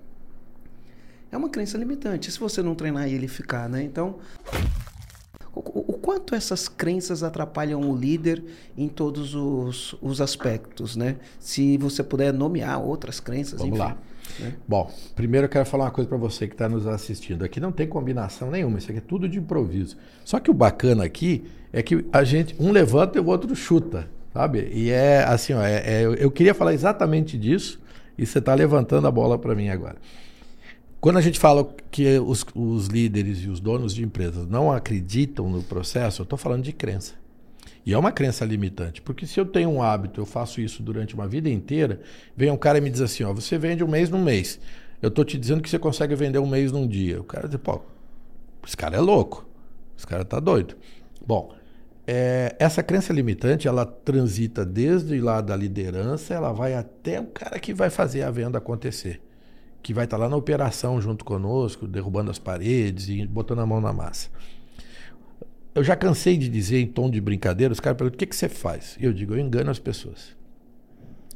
É uma crença limitante. Se você não treinar e ele ficar, né? Então, o, o, quanto essas crenças atrapalham o líder em todos os, os aspectos, né? Se você puder nomear outras crenças, Vamos enfim. lá. Né? Bom, primeiro eu quero falar uma coisa para você que está nos assistindo. Aqui não tem combinação nenhuma, isso aqui é tudo de improviso. Só que o bacana aqui é que a gente, um levanta e o outro chuta, sabe? E é assim, ó, é, é, eu queria falar exatamente disso e você está levantando a bola para mim agora. Quando a gente fala que os, os líderes e os donos de empresas não acreditam no processo, eu estou falando de crença. E é uma crença limitante, porque se eu tenho um hábito, eu faço isso durante uma vida inteira, vem um cara e me diz assim, ó, você vende um mês num mês. Eu estou te dizendo que você consegue vender um mês num dia. O cara diz, pô, esse cara é louco, esse cara está doido. Bom, é, essa crença limitante, ela transita desde lá da liderança, ela vai até o cara que vai fazer a venda acontecer que vai estar lá na operação junto conosco, derrubando as paredes e botando a mão na massa. Eu já cansei de dizer em tom de brincadeira, os caras perguntam: o que, que você faz? Eu digo: eu engano as pessoas.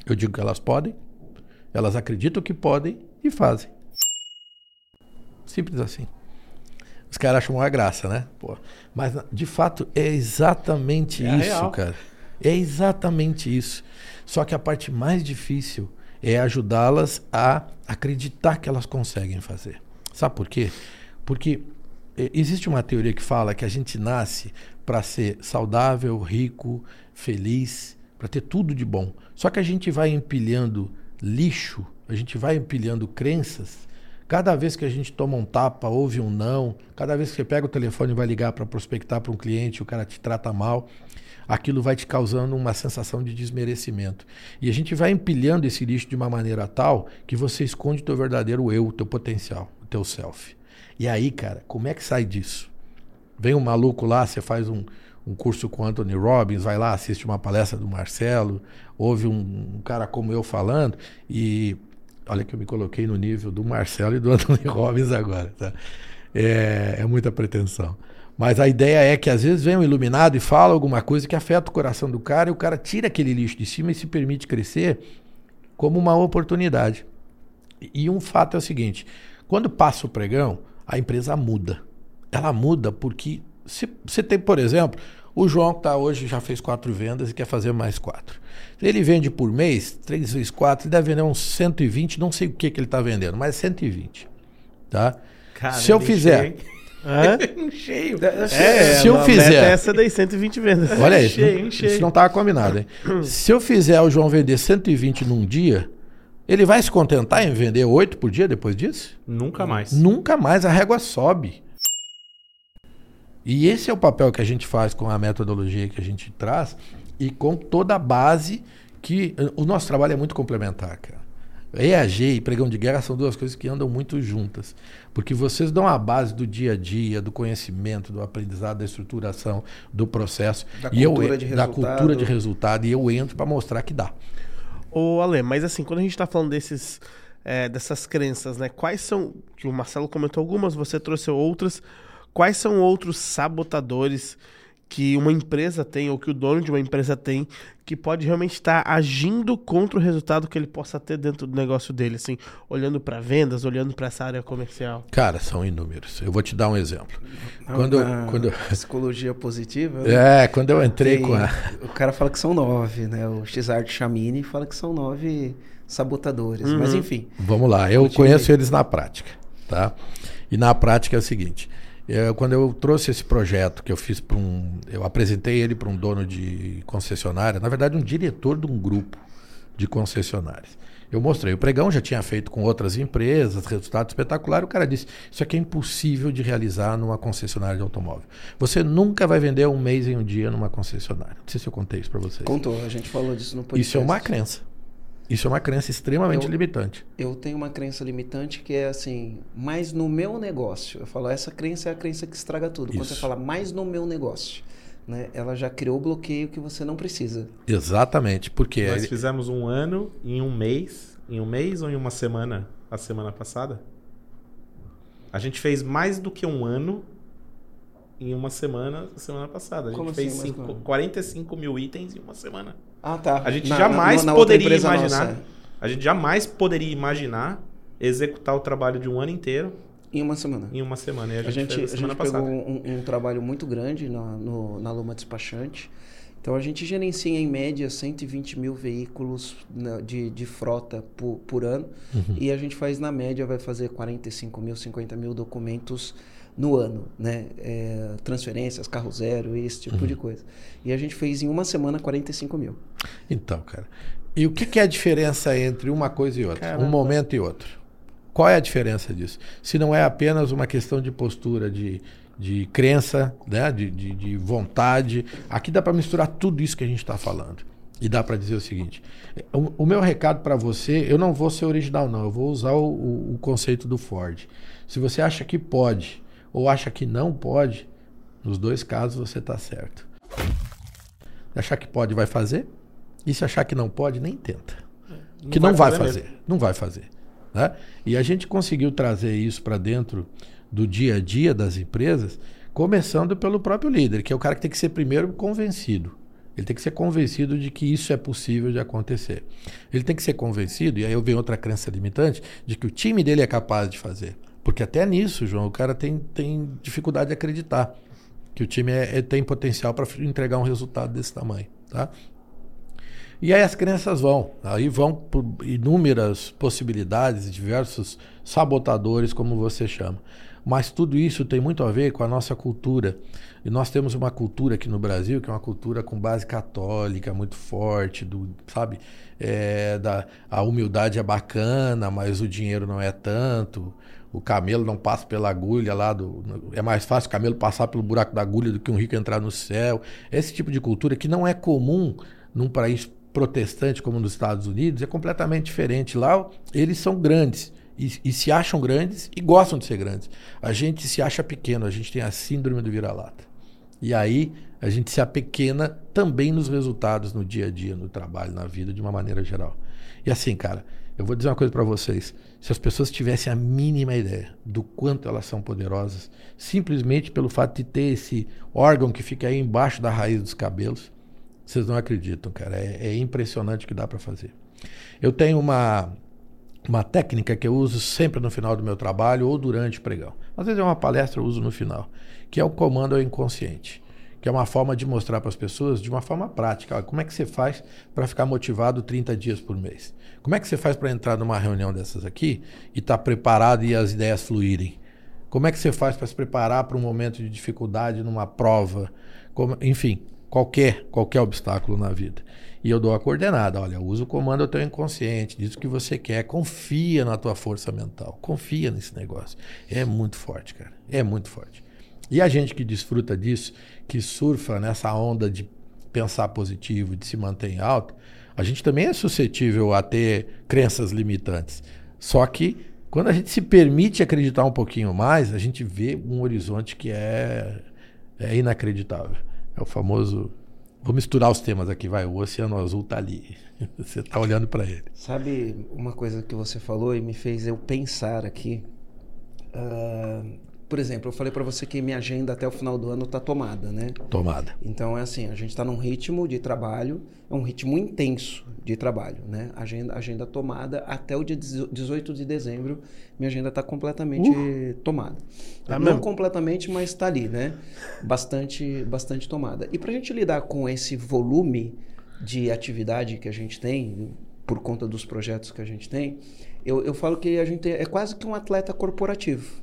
Eu digo que elas podem, elas acreditam que podem e fazem. Simples assim. Os caras acham uma graça, né? Pô. Mas, de fato, é exatamente é isso, real. cara. É exatamente isso. Só que a parte mais difícil é ajudá-las a acreditar que elas conseguem fazer. Sabe por quê? Porque é, existe uma teoria que fala que a gente nasce para ser saudável, rico, feliz, para ter tudo de bom. Só que a gente vai empilhando lixo, a gente vai empilhando crenças. Cada vez que a gente toma um tapa, ouve um não, cada vez que você pega o telefone e vai ligar para prospectar para um cliente, o cara te trata mal, aquilo vai te causando uma sensação de desmerecimento. E a gente vai empilhando esse lixo de uma maneira tal que você esconde o teu verdadeiro eu, o teu potencial, o teu self. E aí, cara, como é que sai disso? Vem um maluco lá, você faz um, um curso com Anthony Robbins, vai lá, assiste uma palestra do Marcelo, ouve um, um cara como eu falando e olha que eu me coloquei no nível do Marcelo e do Anthony Robbins agora, tá? É, é muita pretensão. Mas a ideia é que às vezes vem um iluminado e fala alguma coisa que afeta o coração do cara e o cara tira aquele lixo de cima e se permite crescer como uma oportunidade. E um fato é o seguinte: quando passa o pregão, a empresa muda. Ela muda porque se você tem, por exemplo, o João que está hoje já fez quatro vendas e quer fazer mais quatro. Ele vende por mês, três vezes quatro, ele deve vender uns 120, não sei o que, que ele está vendendo, mas 120. Tá? Cara, se eu fizer. cheio. É, se eu fizer. Essa daí, 120 vendas. Olha isso. Cheio, isso não estava combinado, hein? se eu fizer o João vender 120 num dia, ele vai se contentar em vender 8 por dia depois disso? Nunca mais. Nunca mais. A régua sobe. E esse é o papel que a gente faz com a metodologia que a gente traz e com toda a base que. O nosso trabalho é muito complementar, cara. EAG e pregão de guerra são duas coisas que andam muito juntas. Porque vocês dão a base do dia a dia, do conhecimento, do aprendizado, da estruturação, do processo. Da e cultura eu, de Da resultado. cultura de resultado. E eu entro para mostrar que dá. Ô, Ale, mas assim, quando a gente está falando desses, é, dessas crenças, né? Quais são. Que o Marcelo comentou algumas, você trouxe outras. Quais são outros sabotadores que uma empresa tem, ou que o dono de uma empresa tem, que pode realmente estar agindo contra o resultado que ele possa ter dentro do negócio dele, assim, olhando para vendas, olhando para essa área comercial? Cara, são inúmeros. Eu vou te dar um exemplo. Quando, Na quando, psicologia positiva. é, quando eu entrei tem- com a. O cara fala que são nove, né? O Xart Chamini fala que são nove sabotadores. Mas enfim. Vamos lá, eu conheço eles na prática, tá? E na prática é o seguinte: eu- quando eu trouxe esse projeto que eu fiz para um, eu apresentei ele para um dono de concessionária, na verdade um diretor de um grupo de concessionárias. Eu mostrei o pregão, já tinha feito com outras empresas, resultado espetacular. O cara disse: Isso aqui é impossível de realizar numa concessionária de automóvel. Você nunca vai vender um mês em um dia numa concessionária. Não sei se eu contei isso para vocês. Contou, a gente falou disso no podcast. Isso é uma crença. Isso é uma crença extremamente Eu- limitante. Eu tenho uma crença limitante que é assim, mas no meu negócio. Eu falo, essa crença é a crença que estraga tudo. Quando Isso. você fala mais no meu negócio, né? Ela já criou o bloqueio que você não precisa. Exatamente, porque Nós fizemos um ano em um mês. Em um mês ou em uma semana? A semana passada? A gente fez mais do que um ano em uma semana, semana passada. A gente Como assim, fez mais cinco- que um ano? 45 mil itens em uma semana. Ah, tá. A gente Na- jamais na- na poderia imaginar. nossa, A gente jamais poderia imaginar executar o trabalho de um ano inteiro em uma semana. em uma semana. E a A gente, gente, fez a a semana gente pegou um, um trabalho muito grande na, no, na Luma Despachante. Então a gente gerencia em média 120 mil veículos na- de, de frota por, por ano. Uhum. E a gente faz na média, vai fazer 45 mil, 50 mil documentos no ano, né? É, transferências, carro zero, esse tipo Uhum. de coisa. E a gente fez em uma semana 45 mil. Então, cara. E o que, que é a diferença entre uma coisa e outra? Caramba. Um momento e outro. Qual é a diferença disso? Se não é apenas uma questão de postura, de, de crença, né? de, de, de vontade. Aqui dá para misturar tudo isso que a gente está falando. E dá para dizer o seguinte: o, o meu recado para você, eu não vou ser original, não. Eu vou usar o, o- o conceito do Ford. Se você acha que pode ou acha que não pode, nos dois casos você está certo. Se achar que pode, vai fazer. E se achar que não pode, nem tenta. que não vai fazer. mesmo. Não vai fazer. Né? E a gente conseguiu trazer isso para dentro do dia a dia das empresas, começando pelo próprio líder, que é o cara que tem que ser primeiro convencido. Ele tem que ser convencido de que isso é possível de acontecer. Ele tem que ser convencido, e aí eu venho outra crença limitante, de que o time dele é capaz de fazer. Porque até nisso, João, o cara tem, tem dificuldade de acreditar que o time é- é- tem potencial para entregar um resultado desse tamanho. Tá? E aí as crenças vão, aí vão por inúmeras possibilidades, diversos sabotadores, como você chama. Mas tudo isso tem muito a ver com a nossa cultura. E nós temos uma cultura aqui no Brasil que é uma cultura com base católica muito forte, do, sabe? É, da, a humildade é bacana, mas o dinheiro não é tanto. O camelo não passa pela agulha lá do. É mais fácil o camelo passar pelo buraco da agulha do que um rico entrar no céu. Esse tipo de cultura que não é comum num país protestante como nos Estados Unidos é completamente diferente. Lá eles são grandes e, e se acham grandes e gostam de ser grandes. A gente se acha pequeno, a gente tem a síndrome do vira-lata. E aí a gente se apequena também nos resultados no dia a dia, no trabalho, na vida, de uma maneira geral. E assim, cara, eu vou dizer uma coisa para vocês. Se as pessoas tivessem a mínima ideia do quanto elas são poderosas, simplesmente pelo fato de ter esse órgão que fica aí embaixo da raiz dos cabelos, vocês não acreditam, cara. É, é impressionante o que dá para fazer. Eu tenho uma, uma técnica que eu uso sempre no final do meu trabalho ou durante o pregão. Às vezes é uma palestra, eu uso no final, que é o comando ao inconsciente que é uma forma de mostrar para as pessoas de uma forma prática. Como é que você faz para ficar motivado 30 dias por mês? Como é que você faz para entrar numa reunião dessas aqui e estar tá preparado e as ideias fluírem? Como é que você faz para se preparar para um momento de dificuldade numa prova? Como, enfim, qualquer, qualquer obstáculo na vida. E eu dou a coordenada, olha, usa o comando ao teu inconsciente, diz o que você quer, confia na tua força mental, confia nesse negócio. É muito forte, cara, é muito forte. E a gente que desfruta disso, que surfa nessa onda de pensar positivo, de se manter em alto, a gente também é suscetível a ter crenças limitantes. Só que quando a gente se permite acreditar um pouquinho mais, a gente vê um horizonte que é, é inacreditável. É o famoso. Vou misturar os temas aqui, vai. O Oceano Azul está ali. Você está olhando para ele. Sabe uma coisa que você falou e me fez eu pensar aqui? Uh, por exemplo, eu falei para você que minha agenda até o final do ano está tomada, né? Tomada. Então é assim, a gente está num ritmo de trabalho, é um ritmo intenso de trabalho, né? Agenda, agenda tomada até o dia 18 de dezembro, minha agenda está completamente uh. tomada. Tá Não mesmo? completamente, mas está ali, né? Bastante, bastante tomada. E para a gente lidar com esse volume de atividade que a gente tem, por conta dos projetos que a gente tem, eu, eu falo que a gente é quase que um atleta corporativo.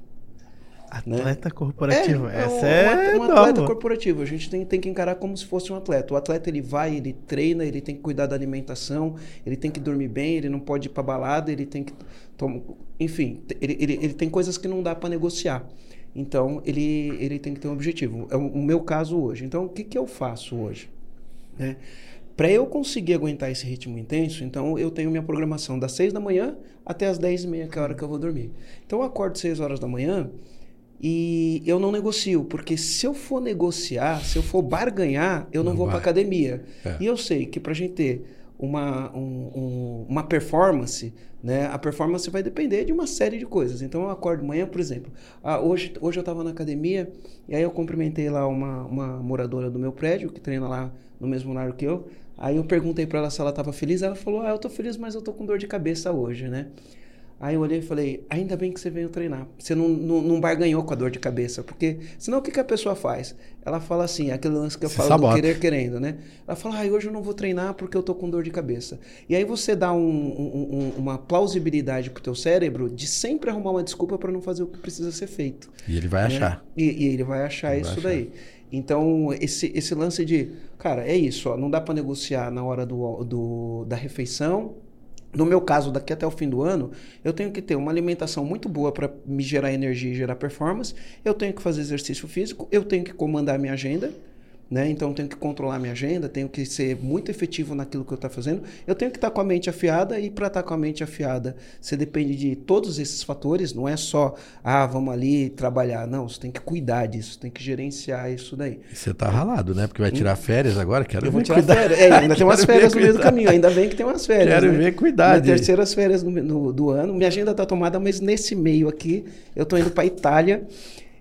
Atleta né? corporativo. É, Essa é, um, um atleta corporativo. A gente tem, tem que encarar como se fosse um atleta. O atleta ele vai, ele treina, ele tem que cuidar da alimentação, ele tem que dormir bem, ele não pode ir para balada, ele tem que tom... enfim, ele, ele, ele tem coisas que não dá para negociar. Então ele, ele tem que ter um objetivo. É o, o meu caso hoje. Então o que, que eu faço hoje? Né? Para eu conseguir aguentar esse ritmo intenso, então eu tenho minha programação das 6 da manhã até as 10 e meia, que é a hora que eu vou dormir. Então eu acordo 6 horas da manhã, e eu não negocio, porque se eu for negociar, se eu for barganhar, eu não, não vou para academia. É. E eu sei que para a gente ter uma, um, um, uma performance, né, a performance vai depender de uma série de coisas. Então eu acordo de manhã, por exemplo. Ah, hoje, hoje eu estava na academia e aí eu cumprimentei lá uma, uma moradora do meu prédio, que treina lá no mesmo horário que eu. Aí eu perguntei para ela se ela estava feliz. Ela falou: Ah, eu estou feliz, mas eu estou com dor de cabeça hoje, né? Aí eu olhei e falei, ainda bem que você veio treinar. Você não, não, não barganhou com a dor de cabeça. Porque senão o que, que a pessoa faz? Ela fala assim, aquele lance que eu falo querer querendo, né? Ela fala, ah, hoje eu não vou treinar porque eu tô com dor de cabeça. E aí você dá um, um, uma plausibilidade pro teu cérebro de sempre arrumar uma desculpa para não fazer o que precisa ser feito. E ele vai né? achar. E, e, ele vai achar ele isso vai achar. daí. Então, esse, esse lance de, cara, é isso, ó, não dá para negociar na hora do, do, da refeição, no meu caso, daqui até o fim do ano, eu tenho que ter uma alimentação muito boa para me gerar energia e gerar performance. Eu tenho que fazer exercício físico, eu tenho que comandar minha agenda. Né? Então, eu tenho que controlar minha agenda, tenho que ser muito efetivo naquilo que eu estou fazendo. Eu tenho que estar com a mente afiada, e para estar com a mente afiada, você depende de todos esses fatores, não é só, ah, vamos ali trabalhar. Não, você tem que cuidar disso, tem que gerenciar isso daí. Você está ralado, né? Porque vai tirar hum. férias agora, quero eu vou tirar cuidar. férias. É, ainda tem umas férias no meio do caminho, ainda bem que tem umas férias. Quero né? ver cuidar. Terceiras férias no, no, do ano. Minha agenda está tomada, mas nesse meio aqui, eu estou indo para Itália.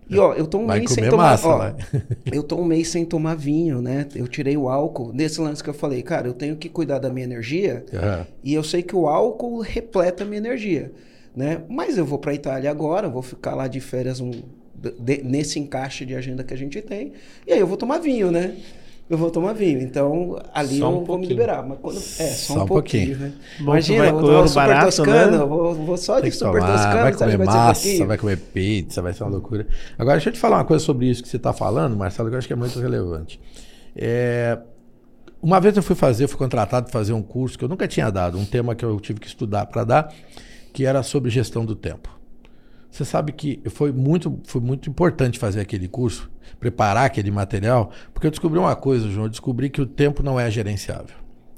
E ó, eu tô um Vai mês sem tomar. Massa, ó, eu tô um mês sem tomar vinho, né? Eu tirei o álcool. Nesse lance que eu falei, cara, eu tenho que cuidar da minha energia. Uhum. E eu sei que o álcool repleta a minha energia. Né? Mas eu vou para Itália agora, vou ficar lá de férias um, de, nesse encaixe de agenda que a gente tem. E aí eu vou tomar vinho, né? Eu vou tomar vinho. Então, ali só eu um vou me liberar. Mas quando, é, só, só um, um pouquinho. pouquinho. Né? Imagina, vai vou tomar super barato, toscana, né? vou, vou só de super tomar, toscana. Vai comer massa, vai comer pizza, vai ser uma loucura. Agora, deixa eu te falar uma coisa sobre isso que você está falando, Marcelo, que eu acho que é muito relevante. É, uma vez eu fui fazer, eu fui contratado para fazer um curso que eu nunca tinha dado, um tema que eu tive que estudar para dar, que era sobre gestão do tempo. Você sabe que foi muito, foi muito importante fazer aquele curso, preparar aquele material, porque eu descobri uma coisa, João. Eu descobri que o tempo não é gerenciável.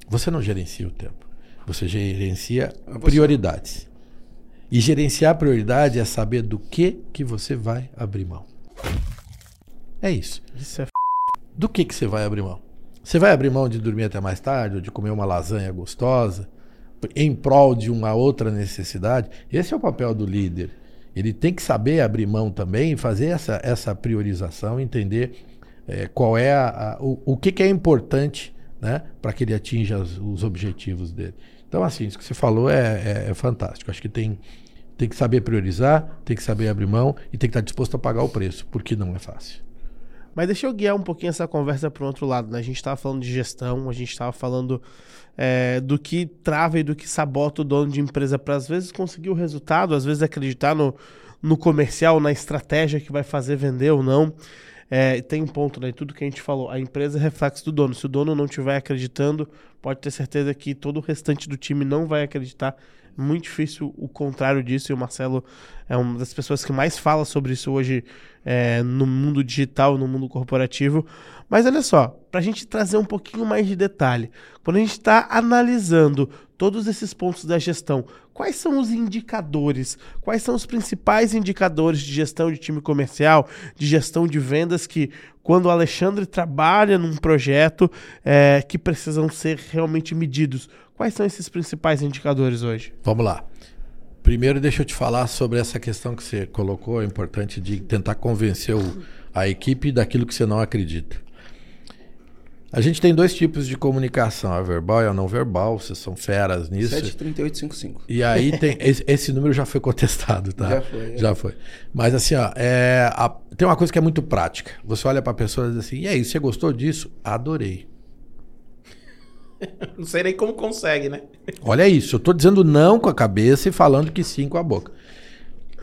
Você não gerencia o tempo. Você gerencia é prioridades. E gerenciar prioridade é saber do que que você vai abrir mão. É isso. Isso é f... Do que que você vai abrir mão? Você vai abrir mão de dormir até mais tarde, ou de comer uma lasanha gostosa, em prol de uma outra necessidade? Esse é o papel do líder. Ele tem que saber abrir mão também, fazer essa, essa priorização, entender é, qual é a, a, o, o que, que, é importante né, para que ele atinja os, os, objetivos dele. Então, assim, isso que você falou é, é, é, fantástico. Acho que tem, tem que saber priorizar, tem que saber abrir mão e tem que estar disposto a pagar o preço, porque não é fácil. Mas deixa eu guiar um pouquinho essa conversa para o outro lado. Né? A gente estava falando de gestão, a gente estava falando é, do que trava e do que sabota o dono de empresa para às vezes conseguir o resultado, às vezes acreditar no, no comercial, na estratégia que vai fazer vender ou não. É, tem um ponto, né? Tudo que a gente falou, a empresa é reflexo do dono. Se o dono não estiver acreditando, pode ter certeza que todo o restante do time não vai acreditar muito difícil o contrário disso, e o Marcelo é uma das pessoas que mais fala sobre isso hoje é, no mundo digital, no mundo corporativo. Mas olha só, para a gente trazer um pouquinho mais de detalhe, quando a gente está analisando todos esses pontos da gestão, quais são os indicadores, quais são os principais indicadores de gestão de time comercial, de gestão de vendas que, quando o Alexandre trabalha num projeto, é, que precisam ser realmente medidos? Quais são esses principais indicadores hoje? Vamos lá. Primeiro, deixa eu te falar sobre essa questão que você colocou, é importante de tentar convencer o, a equipe daquilo que você não acredita. A gente tem dois tipos de comunicação, a verbal e a não verbal, vocês são feras nisso. 73855. E aí tem esse, esse, número já foi contestado, tá? Já foi. É. Já foi. Mas assim, ó, é, a, tem uma coisa que é muito prática. Você olha para a pessoa e diz assim: "E aí, você gostou disso?" Adorei. não sei nem como consegue, né? Olha isso, eu estou dizendo não com a cabeça e falando que sim com a boca.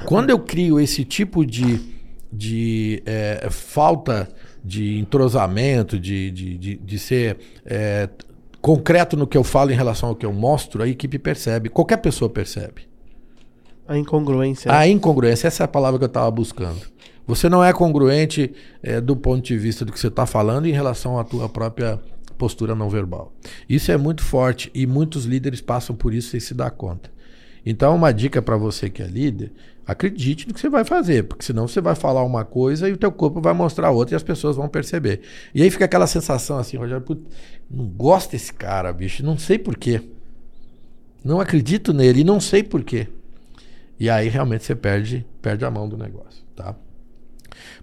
Quando eu crio esse tipo de, de é, falta de entrosamento, de, de, de, de ser é, concreto no que eu falo em relação ao que eu mostro, a equipe percebe, qualquer pessoa percebe. A incongruência. A incongruência, essa é a palavra que eu estava buscando. Você não é congruente é, do ponto de vista do que você está falando em relação à tua própria postura não verbal. Isso é muito forte e muitos líderes passam por isso sem se dar conta. Então, uma dica para você que é líder, acredite no que você vai fazer, porque senão você vai falar uma coisa e o teu corpo vai mostrar outra e as pessoas vão perceber. E aí fica aquela sensação assim, Rogério, não gosto desse cara, bicho, não sei porquê. Não acredito nele e não sei porquê. E aí realmente você perde, perde a mão do negócio, tá?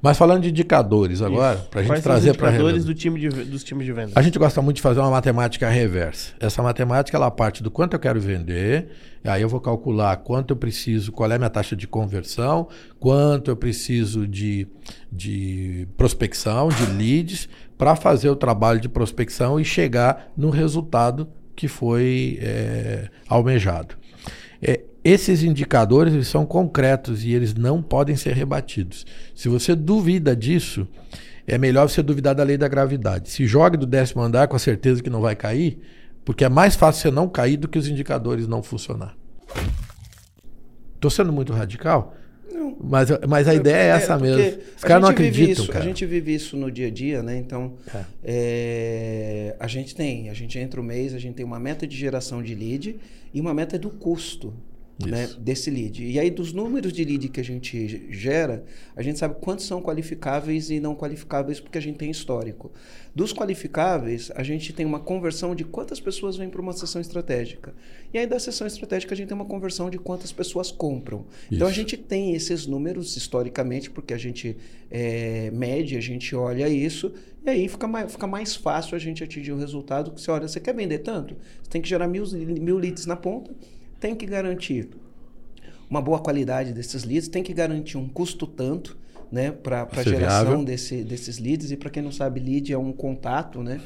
Mas falando de indicadores agora, para a gente trazer para indicadores do time de, dos times de venda. A gente gosta muito de fazer uma matemática reversa. Essa matemática ela parte do quanto eu quero vender, aí eu vou calcular quanto eu preciso, qual é a minha taxa de conversão, quanto eu preciso de, de prospecção, de leads, para fazer o trabalho de prospecção e chegar no resultado que foi é, almejado. É, esses indicadores eles são concretos e eles não podem ser rebatidos. Se você duvida disso, é melhor você duvidar da lei da gravidade. Se jogue do décimo andar com a certeza que não vai cair, porque é mais fácil você não cair do que os indicadores não funcionar. Estou sendo muito radical? Não. Mas, mas a é, ideia é, é essa mesmo. Os caras não acreditam, isso, cara. A gente vive isso no dia a dia, né? Então, é. É, a gente tem, a gente entra o mês, a gente tem uma meta de geração de lead e uma meta do custo né, desse lead. E aí, dos números de lead que a gente gera, a gente sabe quantos são qualificáveis e não qualificáveis, porque a gente tem histórico. Dos qualificáveis, a gente tem uma conversão de quantas pessoas vêm para uma sessão estratégica. E aí, da sessão estratégica, a gente tem uma conversão de quantas pessoas compram. Isso. Então, a gente tem esses números historicamente, porque a gente é, mede, a gente olha isso, e aí fica mais, fica mais fácil a gente atingir o resultado que você olha, você quer vender tanto? Você tem que gerar mil, mil leads na ponta tem que garantir uma boa qualidade desses leads, tem que garantir um custo tanto né, para a geração desse, desses leads. E para quem não sabe, lead é um contato, né?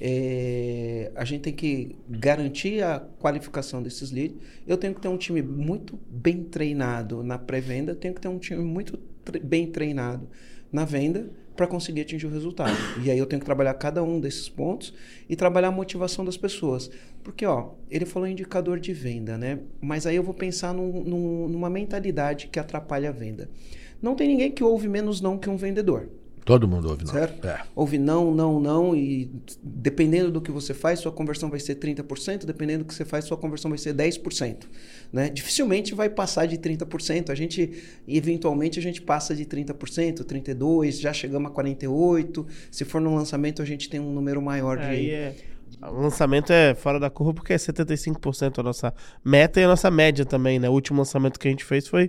É, a gente tem que garantir a qualificação desses leads. Eu tenho que ter um time muito bem treinado na pré-venda, tenho que ter um time muito tre bem treinado na venda para conseguir atingir o resultado. E aí eu tenho que trabalhar cada um desses pontos e trabalhar a motivação das pessoas. Porque, ó, ele falou indicador de venda, né? Mas aí eu vou pensar num, num, numa mentalidade que atrapalha a venda. Não tem ninguém que ouve menos não que um vendedor. Todo mundo ouve não. Certo? É. Ouve não, não, não, e dependendo do que você faz, sua conversão vai ser 30%, dependendo do que você faz, sua conversão vai ser 10%. Né? Dificilmente vai passar de 30%. A gente, eventualmente, a gente passa de 30%, 32%, já chegamos a 48%. Se for no lançamento, a gente tem um número maior de. Aí é. O lançamento é fora da curva porque é 75% a nossa meta e a nossa média também, né? O último lançamento que a gente fez foi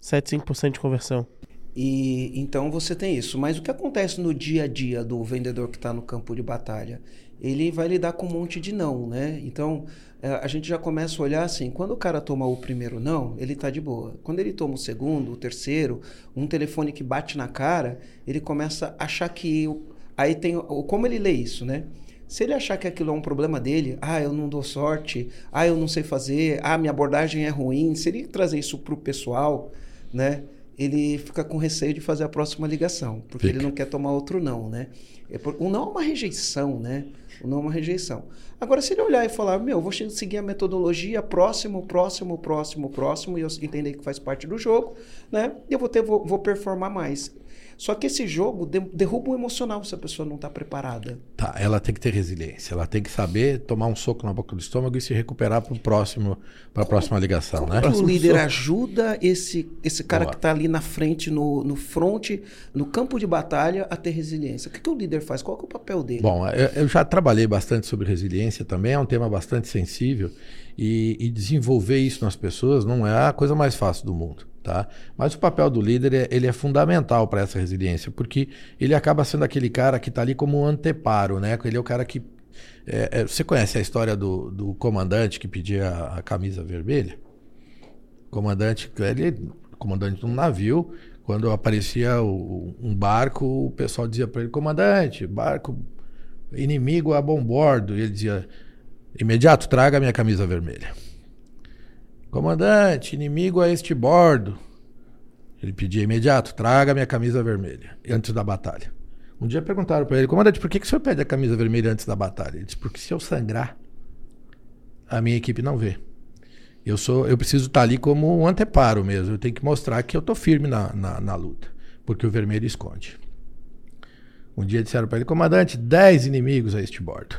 75% de conversão. E então você tem isso. Mas o que acontece no dia a dia do vendedor que está no campo de batalha? Ele vai lidar com um monte de não, né? Então é, a gente já começa a olhar assim: quando o cara toma o primeiro não, ele está de boa. Quando ele toma o segundo, o terceiro, um telefone que bate na cara, ele começa a achar que. Aí tem. Como ele lê isso, né? Se ele achar que aquilo é um problema dele, ah, eu não dou sorte, ah, eu não sei fazer, ah, minha abordagem é ruim, se ele trazer isso para o pessoal, né? Ele fica com receio de fazer a próxima ligação, porque fica. ele não quer tomar outro não, né? É o não é uma rejeição, né? O não é uma rejeição. Agora, se ele olhar e falar, meu, vou seguir a metodologia próximo, próximo, próximo, próximo, e eu entender que faz parte do jogo, né? E eu vou, ter, vou, vou performar mais. Só que esse jogo derruba o emocional se a pessoa não está preparada. Tá, ela tem que ter resiliência, ela tem que saber tomar um soco na boca do estômago e se recuperar para o próximo, para a próxima ligação, como né? o líder ajuda esse esse cara Boa. que está ali na frente, no, no front, no campo de batalha, a ter resiliência. O que, que o líder faz? Qual é o papel dele? Bom, eu, eu já trabalhei bastante sobre resiliência também, é um tema bastante sensível e, e desenvolver isso nas pessoas não é a coisa mais fácil do mundo. Tá? Mas o papel do líder é, ele é fundamental para essa resiliência, porque ele acaba sendo aquele cara que está ali como um anteparo, né? Ele é o cara que. É, é, você conhece a história do, do comandante que pedia a, a camisa vermelha? Comandante, ele, comandante de um navio, quando aparecia o, um barco, o pessoal dizia para ele: comandante, barco inimigo a bom bordo. E ele dizia: imediato, traga minha camisa vermelha. Comandante, inimigo a este bordo. Ele pedia imediato, traga minha camisa vermelha, antes da batalha. Um dia perguntaram para ele, comandante, por que, que o senhor pede a camisa vermelha antes da batalha? Ele disse, porque se eu sangrar, a minha equipe não vê. Eu sou, eu preciso estar ali como um anteparo mesmo. Eu tenho que mostrar que eu estou firme na, na, na, luta, porque o vermelho esconde. Um dia disseram para ele, comandante, 10 inimigos a este bordo.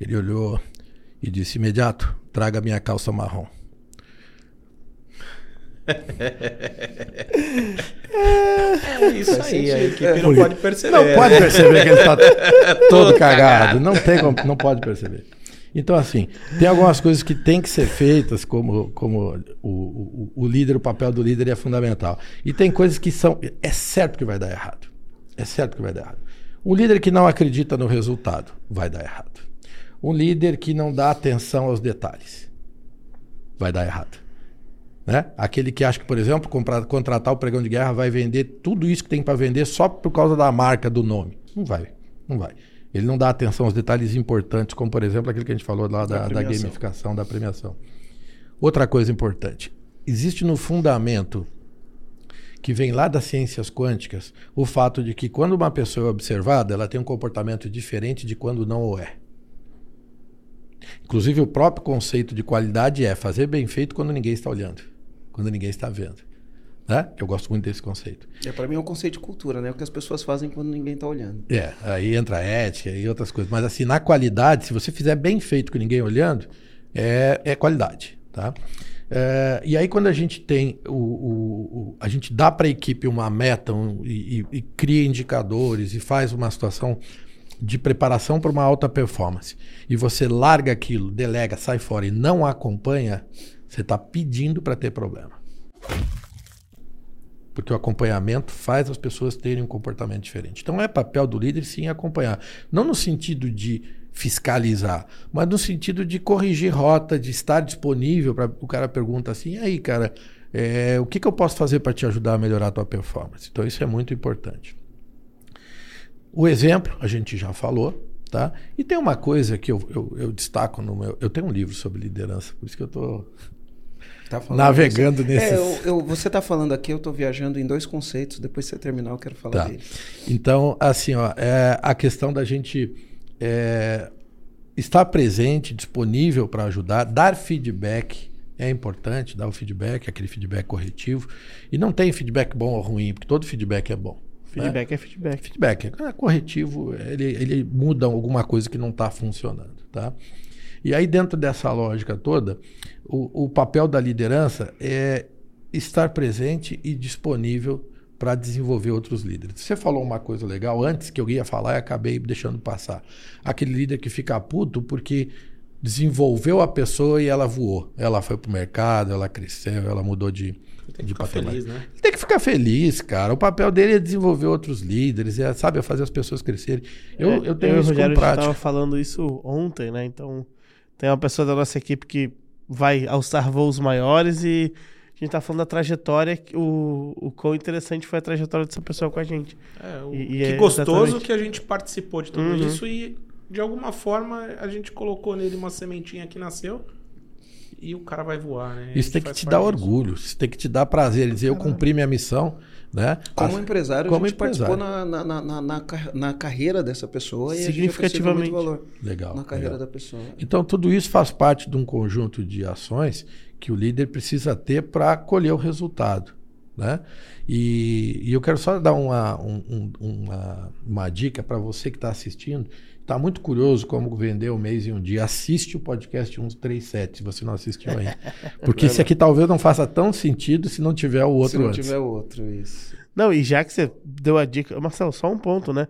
Ele olhou e disse, imediato, traga minha calça marrom é isso aí, a equipe não pode perceber. Não pode perceber que ele está todo cagado. Não, tem como, não pode perceber. Então, assim, tem algumas coisas que tem que ser feitas, como, como o, o, o líder, o papel do líder é fundamental. E tem coisas que são. É certo que vai dar errado. É certo que vai dar errado. Um líder que não acredita no resultado vai dar errado. Um líder que não dá atenção aos detalhes vai dar errado. Né? Aquele que acha que, por exemplo, comprar, contratar o pregão de guerra vai vender tudo isso que tem para vender só por causa da marca, do nome. Não vai, não vai. Ele não dá atenção aos detalhes importantes, como por exemplo aquele que a gente falou lá da, da, da gamificação, da premiação. Outra coisa importante: existe no fundamento que vem lá das ciências quânticas o fato de que quando uma pessoa é observada, ela tem um comportamento diferente de quando não o é. Inclusive, o próprio conceito de qualidade é fazer bem feito quando ninguém está olhando quando ninguém está vendo. Né? Eu gosto muito desse conceito. É, para mim é um conceito de cultura, né? O que as pessoas fazem quando ninguém está olhando. É, aí entra a ética e outras coisas. Mas assim, na qualidade, se você fizer bem feito com ninguém olhando, é, é qualidade, tá? É, e aí quando a gente tem o, o, o a gente dá para a equipe uma meta um, e, e, e cria indicadores e faz uma situação de preparação para uma alta performance e você larga aquilo, delega, sai fora e não acompanha, você está pedindo para ter problema. Porque o acompanhamento faz as pessoas terem um comportamento diferente. Então é papel do líder sim acompanhar. Não no sentido de fiscalizar, mas no sentido de corrigir rota, de estar disponível para o cara pergunta assim, aí, cara, é, o que, que eu posso fazer para te ajudar a melhorar a tua performance? Então isso é muito importante. O exemplo, a gente já falou, tá? E tem uma coisa que eu, eu, eu destaco no meu. Eu tenho um livro sobre liderança, por isso que eu estou Tá navegando nesse. É, eu, eu, você está falando aqui, eu estou viajando em dois conceitos. Depois que você terminar, eu quero falar tá. dele. Então, assim, ó, é a questão da gente é, estar presente, disponível para ajudar, dar feedback. É importante dar o feedback, aquele feedback corretivo. E não tem feedback bom ou ruim, porque todo feedback é bom. Feedback né? é feedback. Feedback é corretivo, ele, ele muda alguma coisa que não está funcionando. Tá? E aí, dentro dessa lógica toda, o, o papel da liderança é estar presente e disponível para desenvolver outros líderes. Você falou uma coisa legal antes que eu ia falar e acabei deixando passar. Aquele líder que fica puto porque desenvolveu a pessoa e ela voou. Ela foi para o mercado, ela cresceu, ela mudou de, tem que ficar feliz, né? Tem que ficar feliz, cara. O papel dele é desenvolver outros líderes, é, sabe, é fazer as pessoas crescerem. Eu, é, eu tenho eu isso como prática. estava falando isso ontem, né? Então, tem uma pessoa da nossa equipe que vai alçar voos maiores e a gente tá falando da trajetória, o, o quão interessante foi a trajetória dessa pessoa com a gente. É, o, e, que é gostoso exatamente... que a gente participou de tudo uhum. isso e de alguma forma a gente colocou nele uma sementinha que nasceu e o cara vai voar, né? Isso tem que te dar disso. orgulho, isso tem que te dar prazer, dizer eu cumpri minha missão, né? Como empresário, Como a gente empresário. participou na, na, na, na, na carreira dessa pessoa e significativamente valor legal na carreira legal. da pessoa. Então tudo isso faz parte de um conjunto de ações que o líder precisa ter para colher o resultado, né? E, e eu quero só dar uma, um, uma, uma dica para você que está assistindo Está muito curioso como vender o mês em um dia. Assiste o podcast 137, se você não assistiu ainda. Porque esse aqui talvez não faça tão sentido se não tiver o outro Se não antes. tiver o outro, isso. Não, e já que você deu a dica... Marcelo, só um ponto, né?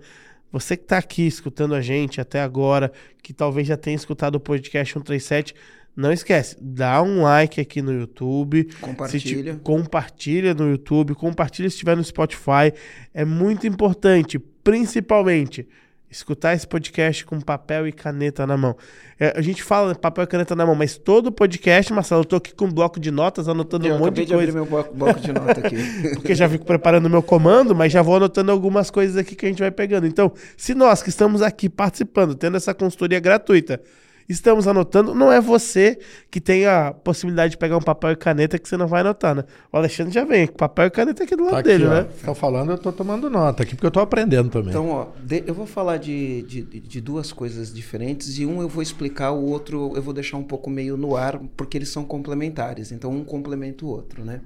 Você que está aqui escutando a gente até agora, que talvez já tenha escutado o podcast 137, não esquece, dá um like aqui no YouTube. Compartilha. Se compartilha no YouTube, compartilha se estiver no Spotify. É muito importante, principalmente escutar esse podcast com papel e caneta na mão. É, a gente fala papel e caneta na mão, mas todo podcast, Marcelo, eu tô aqui com um bloco de notas, anotando eu um monte de, de coisa. Eu meu bloco, bloco de nota aqui. Porque já fico preparando o meu comando, mas já vou anotando algumas coisas aqui que a gente vai pegando. Então, se nós que estamos aqui participando, tendo essa consultoria gratuita, estamos anotando. Não é você que tem a possibilidade de pegar um papel e caneta que você não vai anotar, né? O Alexandre já vem com papel e caneta aqui do lado tá aqui, dele, ó. né? Estão falando, eu estou tomando nota aqui, porque eu estou aprendendo também. Então, ó, de, eu vou falar de, de, de, duas coisas diferentes e um eu vou explicar, o outro eu vou deixar um pouco meio no ar, porque eles são complementares. Então, um complementa o outro, né?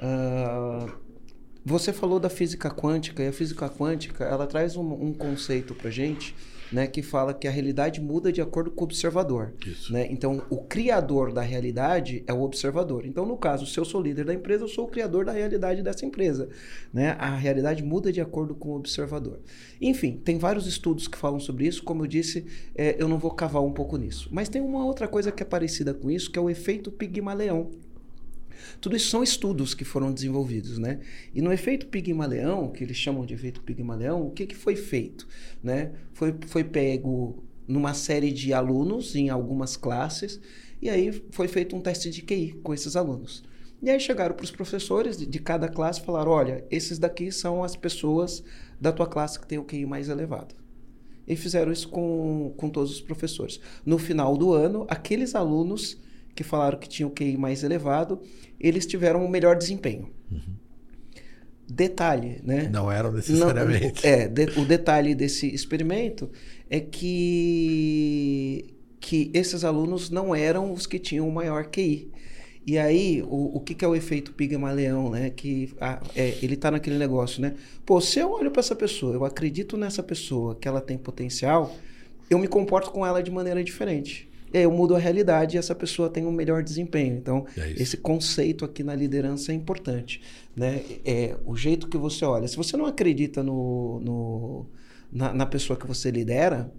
Uh, você falou da física quântica, e a física quântica, ela traz um, um conceito para gente né, que fala que a realidade muda de acordo com o observador. Né? Então, o criador da realidade é o observador. Então, no caso, se eu sou líder da empresa, eu sou o criador da realidade dessa empresa. Né? A realidade muda de acordo com o observador. Enfim, tem vários estudos que falam sobre isso. Como eu disse, é, eu não vou cavar um pouco nisso. Mas tem uma outra coisa que é parecida com isso, que é o efeito Pigmaleão. Tudo isso são estudos que foram desenvolvidos, né? E no efeito Pigmaleão, que eles chamam de efeito Pigmaleão, o que, que foi feito, né? Foi, foi pego numa série de alunos em algumas classes e aí foi feito um teste de QI com esses alunos. E aí chegaram para os professores de, de, cada classe e falaram: olha, esses daqui são as pessoas da tua classe que tem o QI mais elevado. E fizeram isso com, com todos os professores. No final do ano, aqueles alunos que falaram que tinham o QI mais elevado, eles tiveram um melhor desempenho. Uhum. Detalhe, né? Não eram necessariamente. Não, é, de, o detalhe desse experimento é que, que esses alunos não eram os que tinham o maior QI. E aí, o, o que, que é o efeito Pigmaleão, né? Que a, é, ele está naquele negócio, né? Pô, se eu olho para essa pessoa, eu acredito nessa pessoa que ela tem potencial, eu me comporto com ela de maneira diferente. E aí eu mudo a realidade e essa pessoa tem um melhor desempenho. Então, é esse conceito aqui na liderança é importante. Né? É o jeito que você olha. Se você não acredita no, no na, na, pessoa que você lidera,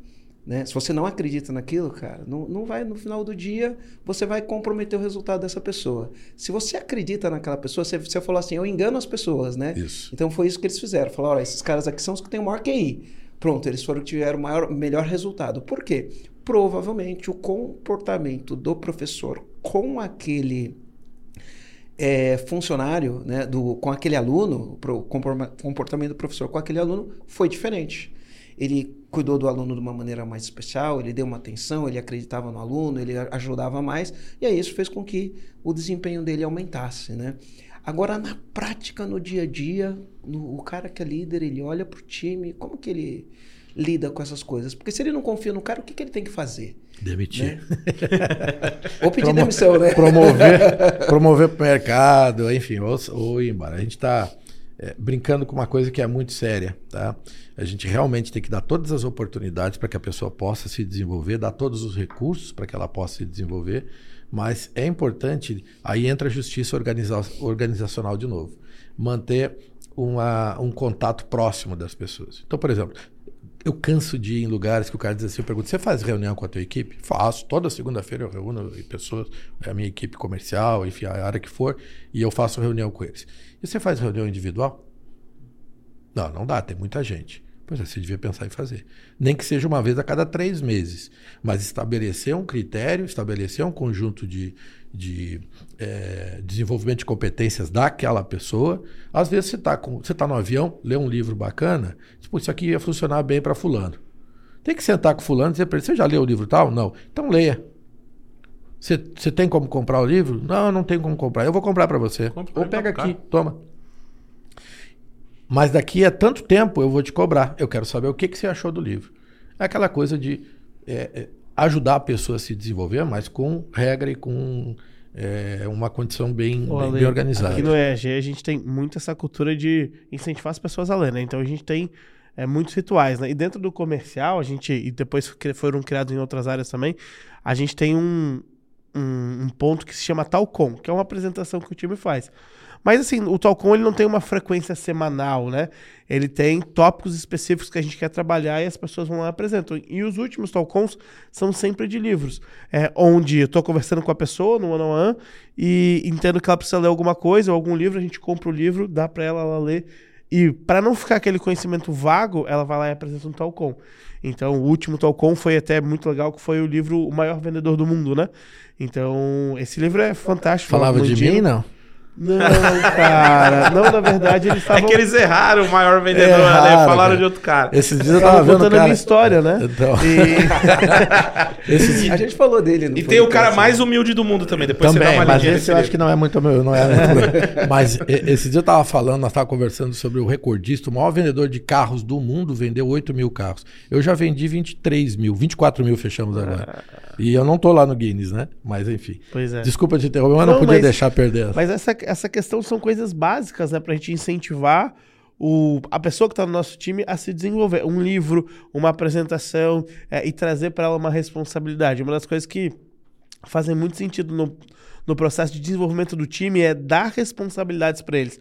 né? se você não acredita naquilo, cara, não, não vai no final do dia, você vai comprometer o resultado dessa pessoa. Se você acredita naquela pessoa, você, você falou assim, eu engano as pessoas, né? Isso. Então foi isso que eles fizeram. Falaram, olha, esses caras aqui são os que têm o maior QI. Pronto, eles foram que tiveram o maior, melhor resultado. Por quê? Provavelmente o comportamento do professor com aquele é, funcionário, né, do, com aquele aluno, o comportamento do professor com aquele aluno foi diferente. ele cuidou do aluno de uma maneira mais especial, ele deu uma atenção, ele acreditava no aluno, ele ajudava mais, e aí isso fez com que o desempenho dele aumentasse, né? Agora, na prática, no dia a dia, no, o cara que é líder, ele olha para o time, como que ele lida com essas coisas? Porque se ele não confia no cara, o que, que ele tem que fazer? Demitir. Né? ou pedir Promo demissão, né? Promover, promover para o mercado, enfim, ou, ou ir embora. A gente está é, brincando com uma coisa que é muito séria, tá? A gente realmente tem que dar todas as oportunidades para que a pessoa possa se desenvolver, dar todos os recursos para que ela possa se desenvolver, mas é importante, aí entra a justiça organiza organizacional de novo, manter uma, um contato próximo das pessoas. Então, por exemplo, eu canso de ir em lugares que o cara diz assim, eu pergunto, você faz reunião com a tua equipe? Faço. Toda segunda-feira eu reúno pessoas, a minha equipe comercial, enfim, a área que for, e eu faço reunião com eles. E você faz reunião individual? Não, não dá, tem muita gente. Pois é, você devia pensar em fazer. Nem que seja uma vez a cada três meses. Mas estabelecer um critério, estabelecer um conjunto de, de é, desenvolvimento de competências daquela pessoa. Às vezes você está tá no avião, lê um livro bacana, tipo, isso aqui ia funcionar bem para fulano. Tem que sentar com fulano e dizer para ele, você já leu o livro tal? Não. Então leia. Você, tem como comprar o livro? Não, não tem como comprar. Eu vou comprar para você. Ou pega aqui, toma. Mas daqui a tanto tempo eu vou te cobrar. Eu quero saber o que, que você achou do livro. É aquela coisa de é, é, ajudar a pessoa a se desenvolver, mas com regra e com é, uma condição bem, bem, bem, organizada. Aqui no EAG a gente tem muito essa cultura de incentivar as pessoas a ler, né? Então a gente tem é, muitos rituais, né? E dentro do comercial, a gente, e depois foram criados em outras áreas também, a gente tem um, um, um ponto que se chama Talcom, que é uma apresentação que o time faz. Mas assim, o Talcom ele não tem uma frequência semanal, né? Ele tem tópicos específicos que a gente quer trabalhar e as pessoas vão lá e apresentam. E os últimos Talcoms são sempre de livros, é, onde eu estou conversando com a pessoa no one on one e entendo que ela precisa ler alguma coisa ou algum livro, a gente compra o livro, dá para ela, ela ler. E para não ficar aquele conhecimento vago, ela vai lá e apresenta um Talcom. Então, o último Talcom foi até muito legal, que foi o livro O Maior Vendedor do Mundo, né? Então, esse livro é fantástico. Falava de mim, não? Não, cara. Não, na verdade, eles estavam. É que eles erraram o maior vendedor, né? erraram, né? Falaram cara. de outro cara. Esses dias eu tava contando a minha história, né? Então... E... Esses... A gente falou dele. e tem o cara mais humilde do mundo também. Depois também, você dá uma Mas esse eu acho que não é muito meu. Não é muito mas esse dia eu tava falando, nós tava conversando sobre o recordista, o maior vendedor de carros do mundo vendeu 8 mil carros. Eu já vendi 23 mil, 24 mil fechamos agora. E eu não tô lá no Guinness, né? Mas enfim. Pois é. Desculpa te interromper, mas não, não podia mas, deixar perder. Mas essa, essa questão são coisas básicas, né? Pra gente incentivar o, a pessoa que está no nosso time a se desenvolver. Um livro, uma apresentação é, e trazer para ela uma responsabilidade. Uma das coisas que fazem muito sentido no, no processo de desenvolvimento do time é dar responsabilidades para eles.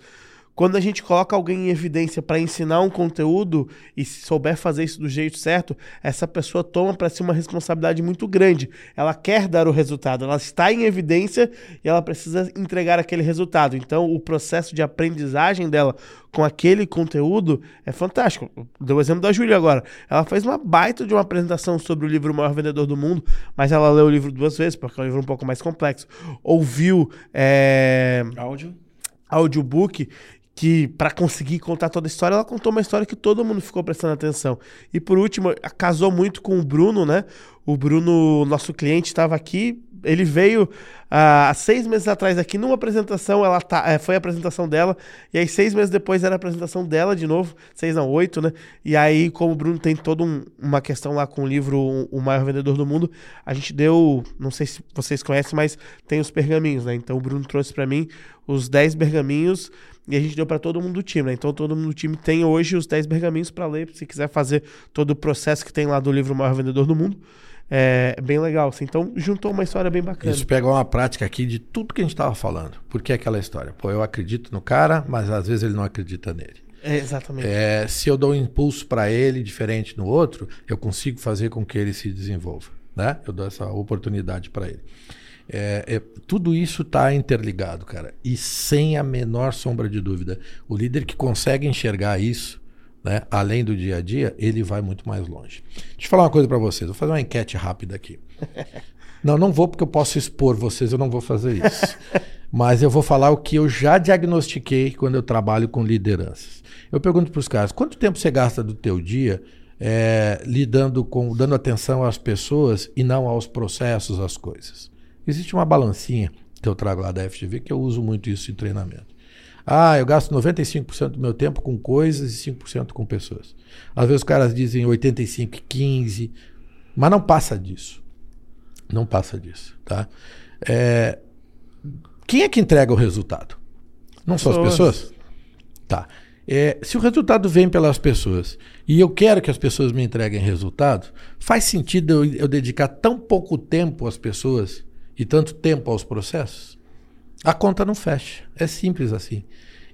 Quando a gente coloca alguém em evidência para ensinar um conteúdo e se souber fazer isso do jeito certo, essa pessoa toma para si uma responsabilidade muito grande. Ela quer dar o resultado, ela está em evidência e ela precisa entregar aquele resultado. Então, o processo de aprendizagem dela com aquele conteúdo é fantástico. Deu o exemplo da Júlia agora. Ela fez uma baita de uma apresentação sobre o livro O Maior Vendedor do Mundo, mas ela leu o livro duas vezes, porque é um livro um pouco mais complexo. Ouviu. É... Áudio audiobook que para conseguir contar toda a história, ela contou uma história que todo mundo ficou prestando atenção. E por último, casou muito com o Bruno, né? O Bruno, nosso cliente, estava aqui. Ele veio há seis meses atrás aqui numa apresentação, ela tá, é, foi a apresentação dela, e aí seis meses depois era a apresentação dela de novo, seis não, oito, né? E aí, como o Bruno tem toda um, uma questão lá com o livro O Maior Vendedor do Mundo, a gente deu, não sei se vocês conhecem, mas tem os pergaminhos, né? Então o Bruno trouxe para mim os dez pergaminhos e a gente deu para todo mundo do time, né? Então todo mundo do time tem hoje os 10 pergaminhos para ler, se quiser fazer todo o processo que tem lá do livro Maior Vendedor do Mundo. É bem legal. Assim. Então juntou uma história bem bacana. Isso pega uma prática aqui de tudo que a gente estava falando. Porque é aquela história. Pô, eu acredito no cara, mas às vezes ele não acredita nele. É, exatamente. É, se eu dou um impulso para ele diferente no outro, eu consigo fazer com que ele se desenvolva. Né? Eu dou essa oportunidade para ele. É, é, tudo isso está interligado, cara. E sem a menor sombra de dúvida. O líder que consegue enxergar isso, né, além do dia a dia, ele vai muito mais longe. Deixa eu falar uma coisa para vocês. Vou fazer uma enquete rápida aqui. não, não vou porque eu posso expor vocês, eu não vou fazer isso. Mas eu vou falar o que eu já diagnostiquei quando eu trabalho com lideranças. Eu pergunto para os caras: quanto tempo você gasta do teu dia é, lidando com, dando atenção às pessoas e não aos processos, às coisas. Existe uma balancinha que eu trago lá da FGV que eu uso muito isso em treinamento. Ah, eu gasto 95% do meu tempo com coisas e 5% com pessoas. Às vezes os caras dizem 85 15, mas não passa disso. Não passa disso, tá? É, quem é que entrega o resultado? Não são as pessoas? Tá. É, se o resultado vem pelas pessoas e eu quero que as pessoas me entreguem resultado, faz sentido eu, eu dedicar tão pouco tempo às pessoas e tanto tempo aos processos? A conta não fecha. É simples assim.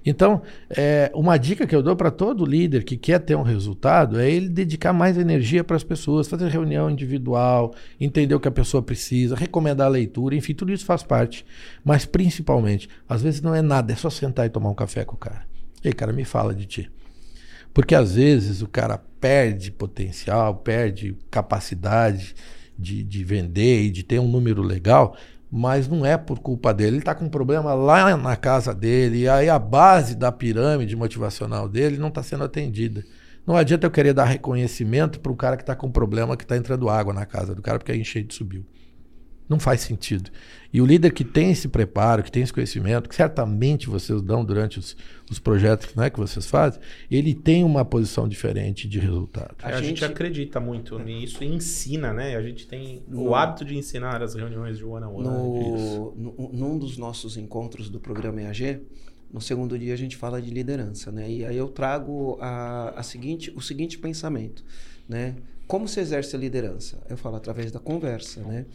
Então, é, uma dica que eu dou para todo líder que quer ter um resultado é ele dedicar mais energia para as pessoas, fazer reunião individual, entender o que a pessoa precisa, recomendar a leitura, enfim, tudo isso faz parte. Mas, principalmente, às vezes não é nada, é só sentar e tomar um café com o cara. Ei, cara, me fala de ti. Porque às vezes o cara perde potencial, perde capacidade de, de vender e de ter um número legal mas não é por culpa dele. Ele está com um problema lá na casa dele, e aí a base da pirâmide motivacional dele não está sendo atendida. Não adianta eu querer dar reconhecimento para o cara que está com um problema que está entrando água na casa do cara porque a enchente subiu. Não faz sentido. E o líder que tem esse preparo, que tem esse conhecimento, que certamente vocês dão durante os, os projetos né, que vocês fazem, ele tem uma posição diferente de resultado. A, a gente... gente... acredita muito nisso e ensina, né? A gente tem no... o hábito de ensinar as reuniões de one-on-one. No... no... Num dos nossos encontros do programa EAG, no segundo dia a gente fala de liderança, né? E aí eu trago a, a seguinte, o seguinte pensamento, né? Como se exerce a liderança? Eu falo através da conversa, né?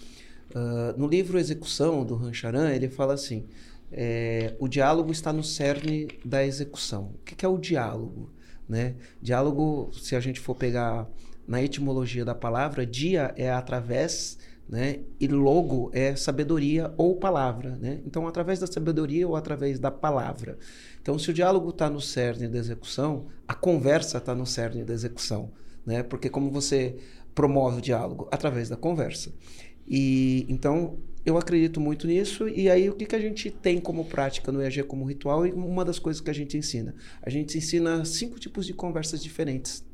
Uh, no livro Execução, do Rancharan, ele fala assim: é, o diálogo está no cerne da execução. O que, que é o diálogo? Né? Diálogo, se a gente for pegar na etimologia da palavra, dia é através, né? e logo é sabedoria ou palavra. Né? Então, através da sabedoria ou através da palavra. Então, se o diálogo está no cerne da execução, a conversa está no cerne da execução. Né? Porque como você promove o diálogo? Através da conversa. E então eu acredito muito nisso. E aí o que, que a gente tem como prática no EAG como ritual? E uma das coisas que a gente ensina, a gente ensina cinco tipos de conversas diferentes.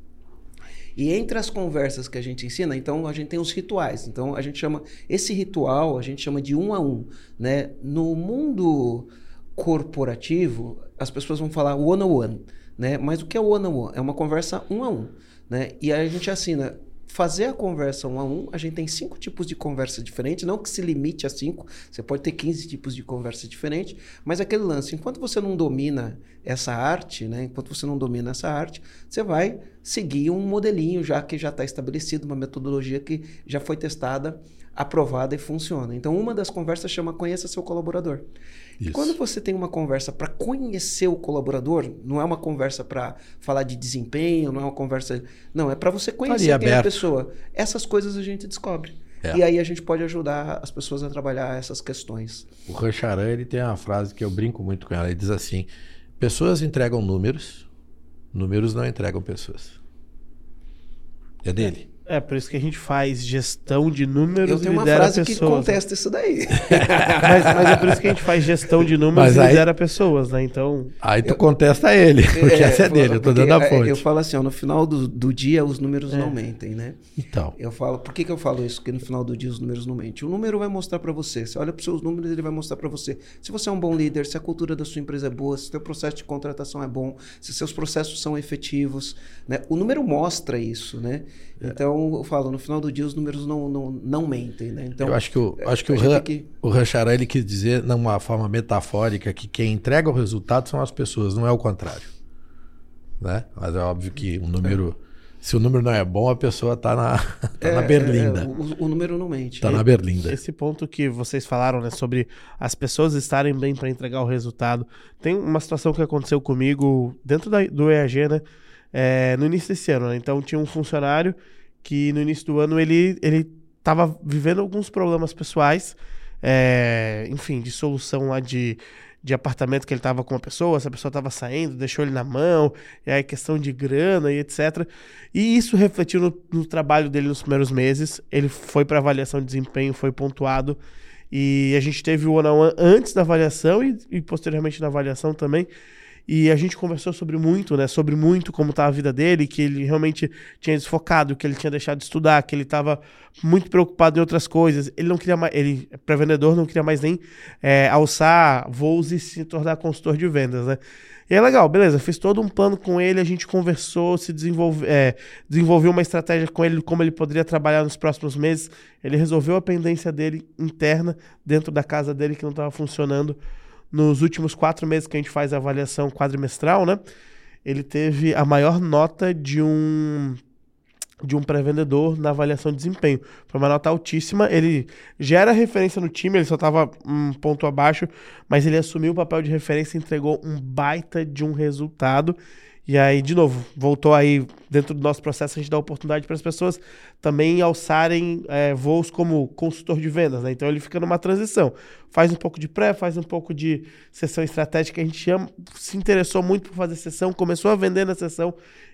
E entre as conversas que a gente ensina, então a gente tem os rituais. Então a gente chama esse ritual, a gente chama de um a um, né? No mundo corporativo, as pessoas vão falar one on one, né? Mas o que é one on one? É uma conversa um a um, né? E aí a gente assina fazer a conversa um a um, a gente tem cinco tipos de conversa diferentes, não que se limite a cinco, você pode ter 15 tipos de conversa diferentes, mas aquele lance, enquanto você não domina essa arte, né, enquanto você não domina essa arte, você vai seguir um modelinho já que já está estabelecido, uma metodologia que já foi testada, aprovada e funciona. Então, uma das conversas chama Conheça seu colaborador. Isso. Quando você tem uma conversa para conhecer o colaborador, não é uma conversa para falar de desempenho, não é uma conversa. Não, é para você conhecer quem é a pessoa. Essas coisas a gente descobre. É. E aí a gente pode ajudar as pessoas a trabalhar essas questões. O Rancharan, ele tem uma frase que eu brinco muito com ela. Ele diz assim: pessoas entregam números, números não entregam pessoas. É dele. É, por isso que a gente faz gestão de números Eu tenho uma frase pessoas. que contesta isso daí. mas, mas, é por isso que a gente faz gestão de números mas e aí, lidera pessoas, né? Então. Aí tu eu, contesta ele, porque é, essa é dele, eu tô dando a fonte. Eu falo assim, ó, no final do, do dia os números é. não mentem, né? Então. Eu falo, por que, que eu falo isso? Porque no final do dia os números não mentem. O número vai mostrar para você. Você olha para os seus números, ele vai mostrar para você. Se você é um bom líder, se a cultura da sua empresa é boa, se o seu processo de contratação é bom, se seus processos são efetivos, né? O número mostra isso, né? É. Então, eu falo, no final do dia os números não, não, não mentem, né? Então, eu acho que o, acho que o, Han, que... o Ranchará, ele quis dizer, numa forma metafórica, que quem entrega o resultado são as pessoas, não é o contrário. Né? Mas é óbvio que o número... É. Se o número não é bom, a pessoa está na, tá é, na berlinda. É, o, o, número não mente. Está na berlinda. Esse ponto que vocês falaram, né, sobre as pessoas estarem bem para entregar o resultado. Tem uma situação que aconteceu comigo dentro da, do EAG, né? é, no início desse ano. Né? Então tinha um funcionário que no início do ano ele ele estava vivendo alguns problemas pessoais, é, enfim, de solução lá de, de apartamento que ele estava com uma pessoa, essa pessoa estava saindo, deixou ele na mão, e aí questão de grana e etc. E isso refletiu no, no trabalho dele nos primeiros meses. Ele foi para avaliação de desempenho, foi pontuado. E a gente teve o one, -on -one antes da avaliação e, e posteriormente na avaliação também. E a gente conversou sobre muito, né? Sobre muito como estava a vida dele, que ele realmente tinha desfocado, que ele tinha deixado de estudar, que ele estava muito preocupado em outras coisas. Ele não queria mais, ele, pré-vendedor, não queria mais nem é, alçar voos e se tornar consultor de vendas, né? E é legal, beleza, fiz todo um plano com ele, a gente conversou, se desenvolve, é, desenvolveu uma estratégia com ele, como ele poderia trabalhar nos próximos meses. Ele resolveu a pendência dele interna, dentro da casa dele, que não estava funcionando. Nos últimos quatro meses que a gente faz a avaliação quadrimestral, né? Ele teve a maior nota de um de um pré-vendedor na avaliação de desempenho. Foi uma nota altíssima. Ele já era referência no time, ele só estava um ponto abaixo, mas ele assumiu o papel de referência e entregou um baita de um resultado. E aí, de novo, voltou aí dentro do nosso processo, a gente dá oportunidade para as pessoas também alçarem é, voos como consultor de vendas, né? Então ele fica numa transição. Faz um pouco de pré, faz um pouco de sessão estratégica. A gente ama, se interessou muito por fazer sessão, começou a vender na sessão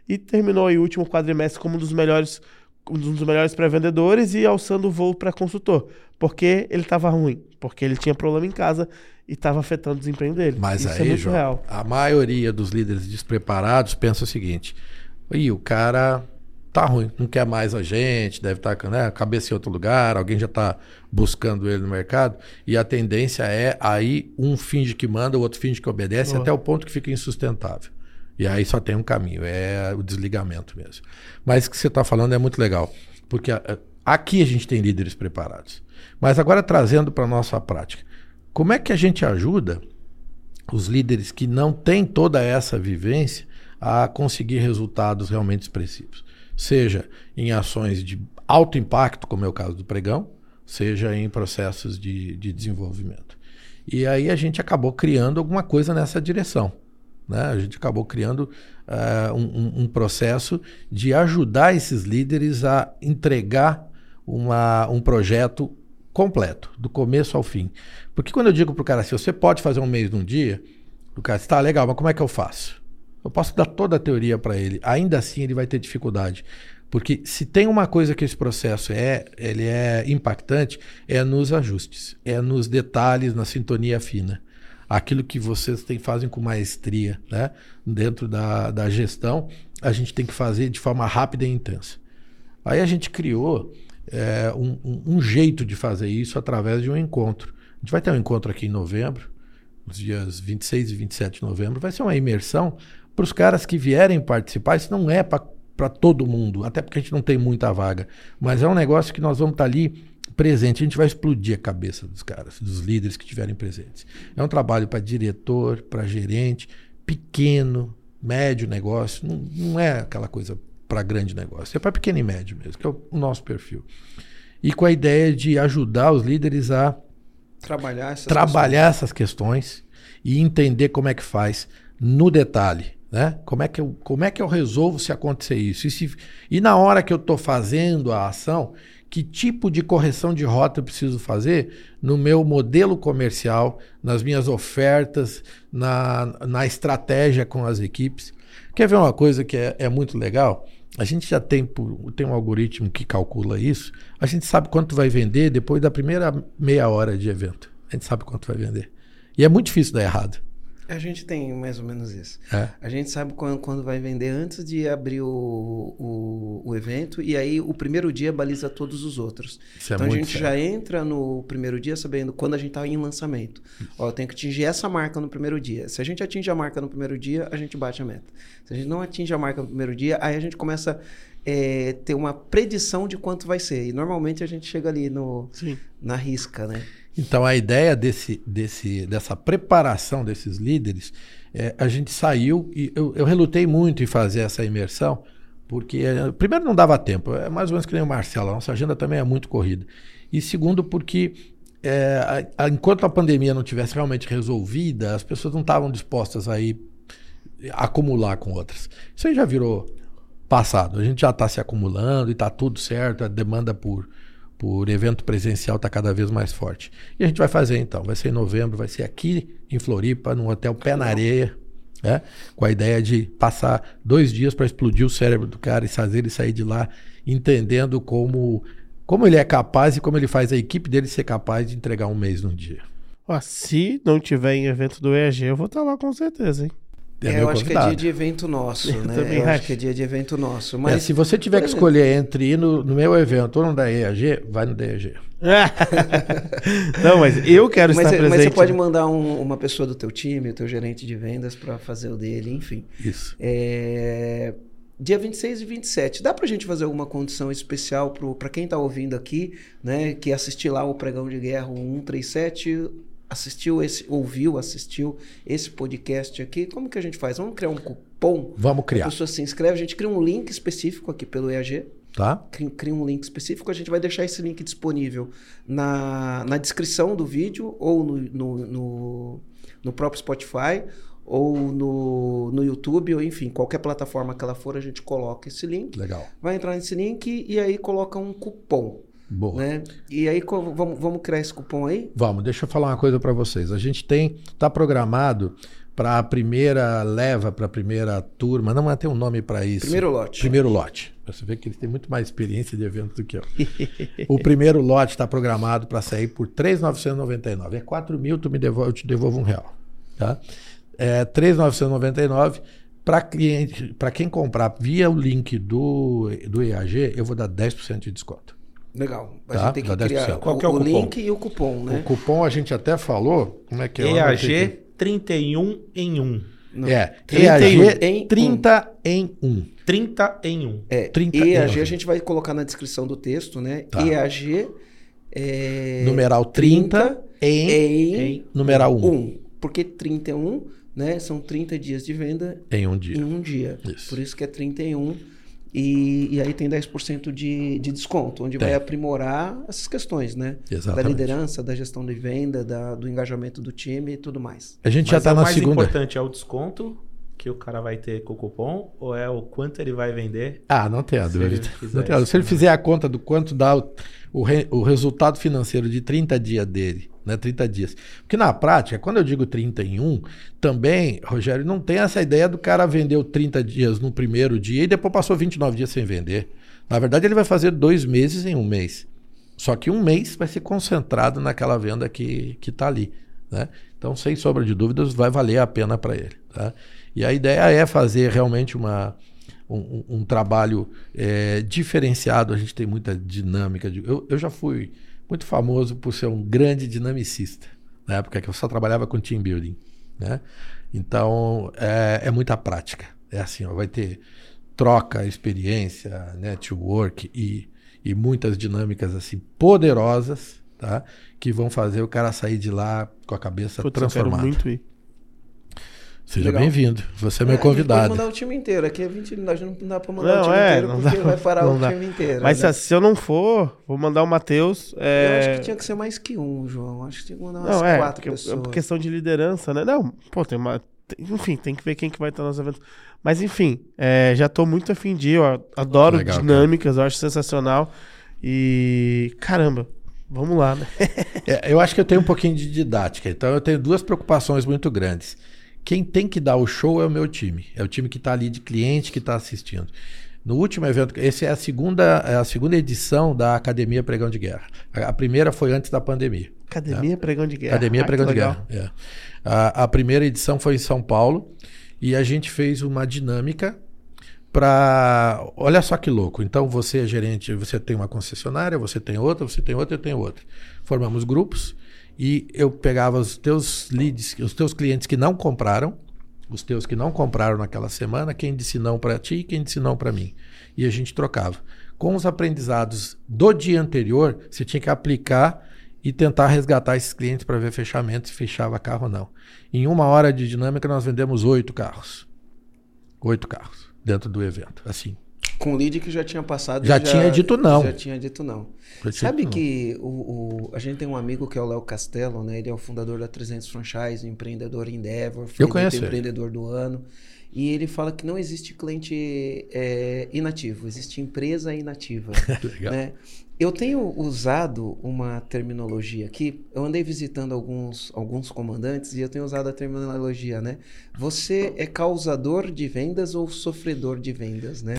e terminou aí o último quadrimestre como um dos melhores um dos melhores pré-vendedores e alçando o voo para consultor, porque ele estava ruim, porque ele tinha problema em casa e estava afetando o desempenho dele. Mas Isso é aí, é João, real. a maioria dos líderes despreparados pensa o seguinte: e o cara tá ruim, não quer mais a gente, deve estar tá, né, cabeça em outro lugar, alguém já está buscando ele no mercado, e a tendência é aí um finge que manda, o outro finge que obedece, oh. até o ponto que fica insustentável. E aí só tem um caminho, é o desligamento mesmo. Mas o que você está falando é muito legal, porque aqui a gente tem líderes preparados. Mas agora trazendo para a nossa prática, como é que a gente ajuda os líderes que não têm toda essa vivência a conseguir resultados realmente expressivos? Seja em ações de alto impacto, como é o caso do pregão, seja em processos de, de desenvolvimento. E aí a gente acabou criando alguma coisa nessa direção. Né? A gente acabou criando uh, um, um, processo de ajudar esses líderes a entregar uma, um projeto completo, do começo ao fim. Porque quando eu digo para o cara assim, você pode fazer um mês num dia, o cara está legal, mas como é que eu faço? Eu posso dar toda a teoria para ele, ainda assim ele vai ter dificuldade. Porque se tem uma coisa que esse processo é, ele é impactante, é nos ajustes, é nos detalhes, na sintonia fina aquilo que vocês têm, fazem com maestria né? dentro da, da gestão, a gente tem que fazer de forma rápida e intensa. Aí a gente criou é, um, um, jeito de fazer isso através de um encontro. A gente vai ter um encontro aqui em novembro, nos dias 26 e 27 de novembro. Vai ser uma imersão para os caras que vierem participar. Isso não é para todo mundo, até porque a gente não tem muita vaga, mas é um negócio que nós vamos estar tá ali presente, a gente vai explodir a cabeça dos caras, dos líderes que estiverem presentes. É um trabalho para diretor, para gerente, pequeno, médio negócio, não, não é aquela coisa para grande negócio, é para pequeno e médio mesmo, que é o, nosso perfil. E com a ideia de ajudar os líderes a trabalhar essas, trabalhar questões. essas questões e entender como é que faz no detalhe. Né? Como, é que eu, como é que eu resolvo se acontecer isso? E, se, e na hora que eu estou fazendo a ação, que tipo de correção de rota eu preciso fazer no meu modelo comercial, nas minhas ofertas, na, na estratégia com as equipes. Quer ver uma coisa que é, é muito legal? A gente já tem, tem um algoritmo que calcula isso. A gente sabe quanto vai vender depois da primeira meia hora de evento. A gente sabe quanto vai vender. E é muito difícil dar errado. A gente tem mais ou menos isso. É. A gente sabe quando, quando vai vender antes de abrir o, o, o, evento, e aí o primeiro dia baliza todos os outros. Isso é então é a gente sério. já entra no primeiro dia sabendo quando a gente está em lançamento. Ó, eu tenho que atingir essa marca no primeiro dia. Se a gente atinge a marca no primeiro dia, a gente bate a meta. Se a gente não atinge a marca no primeiro dia, aí a gente começa é, ter uma predição de quanto vai ser. E normalmente a gente chega ali no, na risca, né? Então a ideia desse, desse, dessa preparação desses líderes, é, a gente saiu e eu, eu, relutei muito em fazer essa imersão, porque é, primeiro não dava tempo, é mais ou menos que nem o Marcelo, a nossa agenda também é muito corrida. E segundo, porque é, a, a, enquanto a pandemia não tivesse realmente resolvida, as pessoas não estavam dispostas a ir acumular com outras. Isso aí já virou passado. A gente já está se acumulando e está tudo certo, a demanda por por evento presencial está cada vez mais forte. E a gente vai fazer então, vai ser em novembro, vai ser aqui em Floripa, num hotel pé na areia, né? com a ideia de passar dois dias para explodir o cérebro do cara e fazer ele sair de lá entendendo como, como ele é capaz e como ele faz a equipe dele ser capaz de entregar um mês num dia. se não tiver em evento do EAG, eu vou estar tá lá com certeza, hein? É, eu acho convidado. que é dia de evento nosso, né? Eu, eu acho que é dia de evento nosso. Mas, é, se você tiver que escolher entre ir no, no, meu evento ou no da EAG, vai no da EAG. não, mas eu quero mas, estar presente. Mas você pode mandar um, uma pessoa do teu time, o teu gerente de vendas, para fazer o dele, enfim. Isso. É dia 26 e 27. Dá pra gente fazer alguma condição especial para quem tá ouvindo aqui, né? Que assistir lá o Pregão de Guerra 137, assistiu esse, ouviu, assistiu esse podcast aqui. Como que a gente faz? Vamos criar um cupom? Vamos criar. A pessoa se inscreve, a gente cria um link específico aqui pelo EAG. Tá. Cria, cria um link específico, a gente vai deixar esse link disponível na, na descrição do vídeo ou no, no, no, no próprio Spotify ou no, no YouTube, ou enfim, qualquer plataforma que ela for, a gente coloca esse link. Legal. Vai entrar nesse link e aí coloca um cupom. Boa. Né? E aí, vamos, vamos criar esse cupom aí? Vamos, deixa eu falar uma coisa para vocês. A gente tem, está programado para a primeira leva, para a primeira turma, não tem um nome para isso. Primeiro lote. Primeiro lote. Você vê que eles têm muito mais experiência de evento do que eu. o primeiro lote está programado para sair por R$ 3.999. É 4 mil, tu me devolve, eu te devolvo um real. Tá? é 3.999 para cliente, para quem comprar via o link do, do EAG, eu vou dar 10% de desconto. Legal. A tá? gente tem que criar Qual que é o, o link e o cupom, né? O cupom a gente até falou, como é que é? EAG 31 em 1. Não. É, EAG em 30 um. em 1. 30 em 1. É, 30 EAG a gente vai colocar na descrição do texto, né? Tá. EAG é, numeral 30, 30 em, em, em numeral 1. 1. Porque 31 né? São 30 dias de venda em um dia. Em um dia. Isso. Por isso que é 31. E, e aí tem 10% de, de desconto, onde tem. vai aprimorar essas questões, né? Exatamente. Da liderança, da gestão de venda, da, do engajamento do time e tudo mais. A gente Mas já está é na segunda. O mais importante é o desconto que o cara vai ter com o cupom ou é o quanto ele vai vender? Ah, não tem a dúvida. Se ele, não se ele fizer a conta do quanto dá o, o, re, o resultado financeiro de 30 dias dele né? 30 dias. Porque na prática, quando eu digo 31, também, Rogério, não tem essa ideia do cara vender o 30 dias no primeiro dia e depois passou 29 dias sem vender. Na verdade, ele vai fazer dois meses em um mês. Só que um mês vai ser concentrado naquela venda que está ali. Né? Então, sem sombra de dúvidas, vai valer a pena para ele. Tá? E a ideia é fazer realmente uma, um, um trabalho é, diferenciado. A gente tem muita dinâmica. De, eu, eu já fui muito famoso por ser um grande dinamicista, na época que eu só trabalhava com team building. Né? Então, é, é muita prática. É assim, ó, vai ter troca, experiência, network e, e muitas dinâmicas assim poderosas, tá? Que vão fazer o cara sair de lá com a cabeça Putz, transformada. Eu quero muito ir. Seja bem-vindo. Você é meu convidado. Pode mandar o time inteiro. Aqui é 20 não dá pra mandar não, o time é, inteiro porque dá, vai parar o dá. time inteiro. Mas né? se eu não for, vou mandar o Matheus. É... Eu acho que tinha que ser mais que um, João. Acho que tinha que mandar umas não, é, quatro pessoas. É questão de liderança, né? Não, pô, tem uma. Enfim, tem que ver quem que vai estar nos eventos. Mas enfim, é, já tô muito afim de ir. Eu adoro Legal, dinâmicas, cara. eu acho sensacional. E caramba, vamos lá, né? é, eu acho que eu tenho um pouquinho de didática, então eu tenho duas preocupações muito grandes. Quem tem que dar o show é o meu time. É o time que está ali de cliente que está assistindo. No último evento, essa é a segunda, é a segunda edição da Academia Pregão de Guerra. A primeira foi antes da pandemia. Academia né? Pregão de Guerra. Academia ah, Pregão de Guerra. É. A, a, primeira edição foi em São Paulo e a gente fez uma dinâmica para. Olha só que louco. Então você é gerente, você tem uma concessionária, você tem outra, você tem outra, eu tenho outra. Formamos grupos e eu pegava os teus leads, os teus clientes que não compraram, os teus que não compraram naquela semana, quem disse não para ti e quem disse não para mim. E a gente trocava. Com os aprendizados do dia anterior, você tinha que aplicar e tentar resgatar esses clientes para ver fechamento, se fechava carro ou não. Em uma hora de dinâmica, nós vendemos oito carros. Oito carros dentro do evento. Assim, com o lead que já tinha passado. Já, já tinha dito não. Já tinha dito não. Já Sabe que o, o, a gente tem um amigo que é o Léo Castelo, né? Ele é o fundador da 300 Franchise, empreendedor Endeavor. Eu conheço empreendedor do ano. E ele fala que não existe cliente é, inativo, existe empresa inativa. Legal. Né? Eu tenho usado uma terminologia aqui. Eu andei visitando alguns, alguns comandantes e eu tenho usado a terminologia, né? Você é causador de vendas ou sofredor de vendas, né?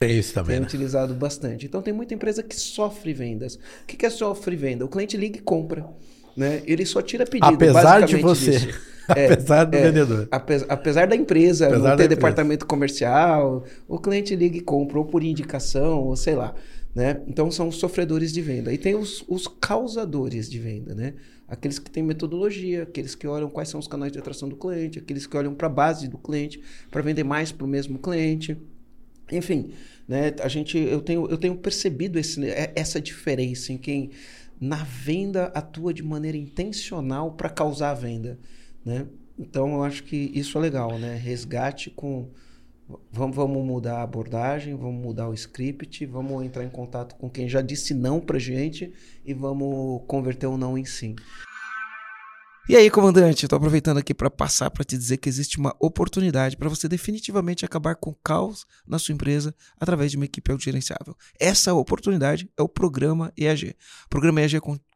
Tem isso também. Tem né? utilizado bastante. Então tem muita empresa que sofre vendas. O que é sofre venda? O cliente liga e compra. Né? Ele só tira pedido. Apesar de você. apesar do é, vendedor. Apesar, apesar, da empresa apesar não ter departamento comercial, o cliente liga e compra, ou por indicação, ou sei lá. Né? Então são os sofredores de venda. E tem os, os causadores de venda, né? Aqueles que têm metodologia, aqueles que olham quais são os canais de atração do cliente, aqueles que olham para a base do cliente, para vender mais para o mesmo cliente. Enfim, né? A gente, eu, tenho, eu tenho percebido esse, é, essa diferença em quem na venda atua de maneira intencional para causar a venda. Né? Então eu acho que isso é legal, né? Resgate com. Vamos, vamos mudar a abordagem, vamos mudar o script, vamos entrar em contato com quem já disse não para gente e vamos converter o não em sim. E aí, comandante, estou aproveitando aqui para passar para te dizer que existe uma oportunidade para você definitivamente acabar com o caos na sua empresa através de uma equipe autogerenciável. Essa oportunidade é o programa EAG. O programa EAG é